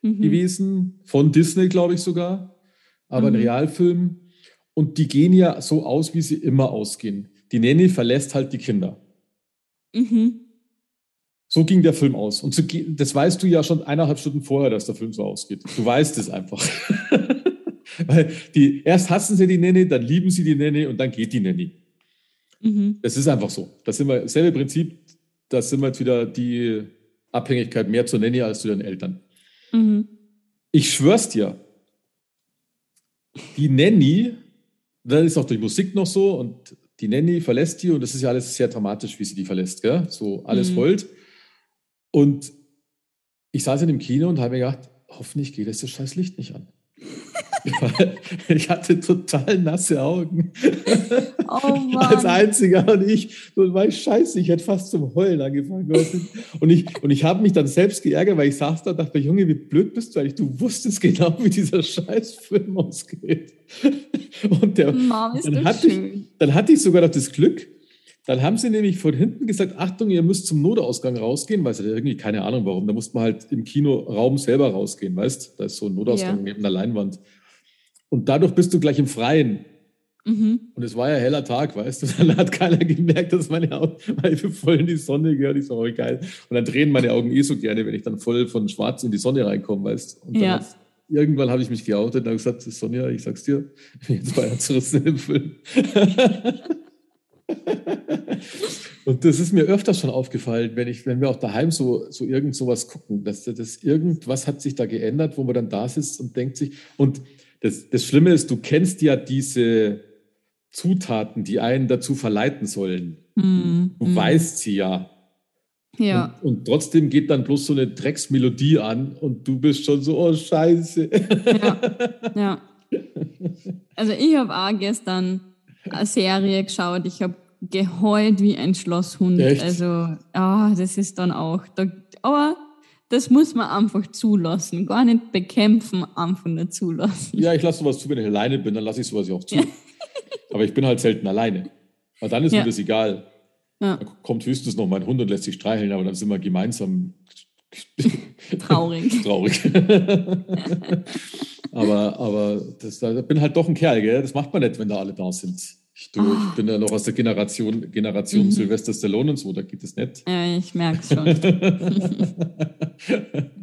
Speaker 3: mhm. gewesen, von Disney, glaube ich sogar, aber mhm. ein Realfilm. Und die gehen ja so aus, wie sie immer ausgehen. Die Nanny verlässt halt die Kinder. Mhm. So ging der Film aus. Und das weißt du ja schon eineinhalb Stunden vorher, dass der Film so ausgeht. Du weißt es einfach. *laughs* Weil die, erst hassen sie die Nanny, dann lieben sie die Nanny und dann geht die Nanny. Mhm. Das ist einfach so. Das sind wir, selbe Prinzip, da sind wir jetzt wieder die Abhängigkeit mehr zur Nanny als zu den Eltern. Mhm. Ich schwör's dir, die Nanny, dann ist auch durch Musik noch so und die Nanny verlässt die und das ist ja alles sehr dramatisch, wie sie die verlässt, gell? So alles mhm. heult. Und ich saß in dem Kino und habe mir gedacht, hoffentlich geht es das scheiß Licht nicht an. *laughs* ich hatte total nasse Augen. Oh. *laughs* Als einziger und ich, so war ich scheiße, ich hätte fast zum Heulen angefangen. Und ich, und ich habe mich dann selbst geärgert, weil ich saß da und dachte, Junge, wie blöd bist du eigentlich? Du wusstest genau, wie dieser Scheißfilm ausgeht. *laughs* Und der, Mom, dann, hatte ich, dann hatte ich sogar noch das Glück, dann haben sie nämlich von hinten gesagt, Achtung, ihr müsst zum Notausgang rausgehen, weil sie irgendwie, keine Ahnung warum, da musste man halt im Kinoraum selber rausgehen, weißt Da ist so ein Notausgang ja. neben der Leinwand. Und dadurch bist du gleich im Freien. Mhm. Und es war ja heller Tag, weißt du. *laughs* Dann hat keiner gemerkt, dass meine Augen, weil ich voll in die Sonne gehört. Ich so, oh, geil. Und dann drehen meine Augen eh so gerne, wenn ich dann voll von schwarz in die Sonne reinkomme, weißt Und dann ja. irgendwann habe ich mich geoutet und habe gesagt, Sonja, ich sag's dir, *laughs* jetzt bei einer zerrissen im Film. *laughs* Und das ist mir öfter schon aufgefallen, wenn, ich, wenn wir auch daheim so, so irgend sowas gucken, dass das irgendwas hat sich da geändert, wo man dann da sitzt und denkt sich, und das, das Schlimme ist, du kennst ja diese Zutaten, die einen dazu verleiten sollen. Mm, du mm. weißt sie ja. Ja. Und, und, trotzdem geht dann bloß so eine Drecksmelodie an und du bist schon so, oh Scheiße. Ja.
Speaker 2: ja. Also ich habe auch gestern eine Serie geschaut. Ich habe geheult wie ein Schlosshund. Echt? Also, ah, das ist dann auch. Da, aber das muss man einfach zulassen. Gar nicht bekämpfen, einfach nur zulassen.
Speaker 3: Ja, ich lasse sowas zu, wenn ich alleine bin, dann lasse ich sowas ja auch zu. Ja. *laughs* aber ich bin halt selten alleine. Aber dann ist ja. mir das egal. Ja. Da kommt höchstens noch mein Hund und lässt sich streicheln, aber dann sind wir gemeinsam *laughs*
Speaker 2: traurig.
Speaker 3: traurig. *laughs* aber aber das, da bin halt doch ein Kerl, gell? Das macht man nicht, wenn da alle da sind. Ich, du, oh. ich bin ja noch aus der Generation, Generation mhm. Sylvester Stallone und so, da geht es nicht.
Speaker 2: Ja, ich merke es schon. *laughs*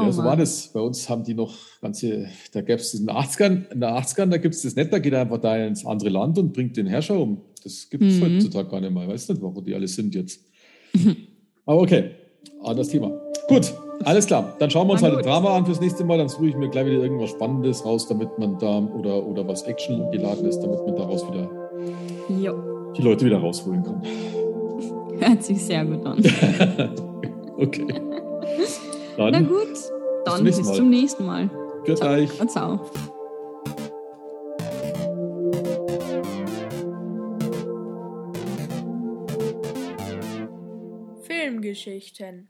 Speaker 3: Ja, oh so war das. Bei uns haben die noch ganze, da gäbe es in den 80ern, in den 80ern, da gibt es das nicht, da geht er einfach da ins andere Land und bringt den Herrscher um. Das gibt es mhm. heutzutage gar nicht mehr. Ich weiß nicht, wo die alle sind jetzt. Aber okay, anderes Thema. Gut, alles klar. Dann schauen wir uns Na, halt ein Drama an fürs nächste Mal. Dann suche ich mir gleich wieder irgendwas Spannendes raus, damit man da, oder, oder was Action geladen ist, damit man daraus wieder jo. die Leute wieder rausholen kann. *laughs*
Speaker 2: Hört sich sehr gut an. *laughs*
Speaker 3: okay.
Speaker 2: Dann Na gut, dann bis, bis zum nächsten Mal.
Speaker 3: Gut ciao. euch.
Speaker 2: Ciao.
Speaker 1: Filmgeschichten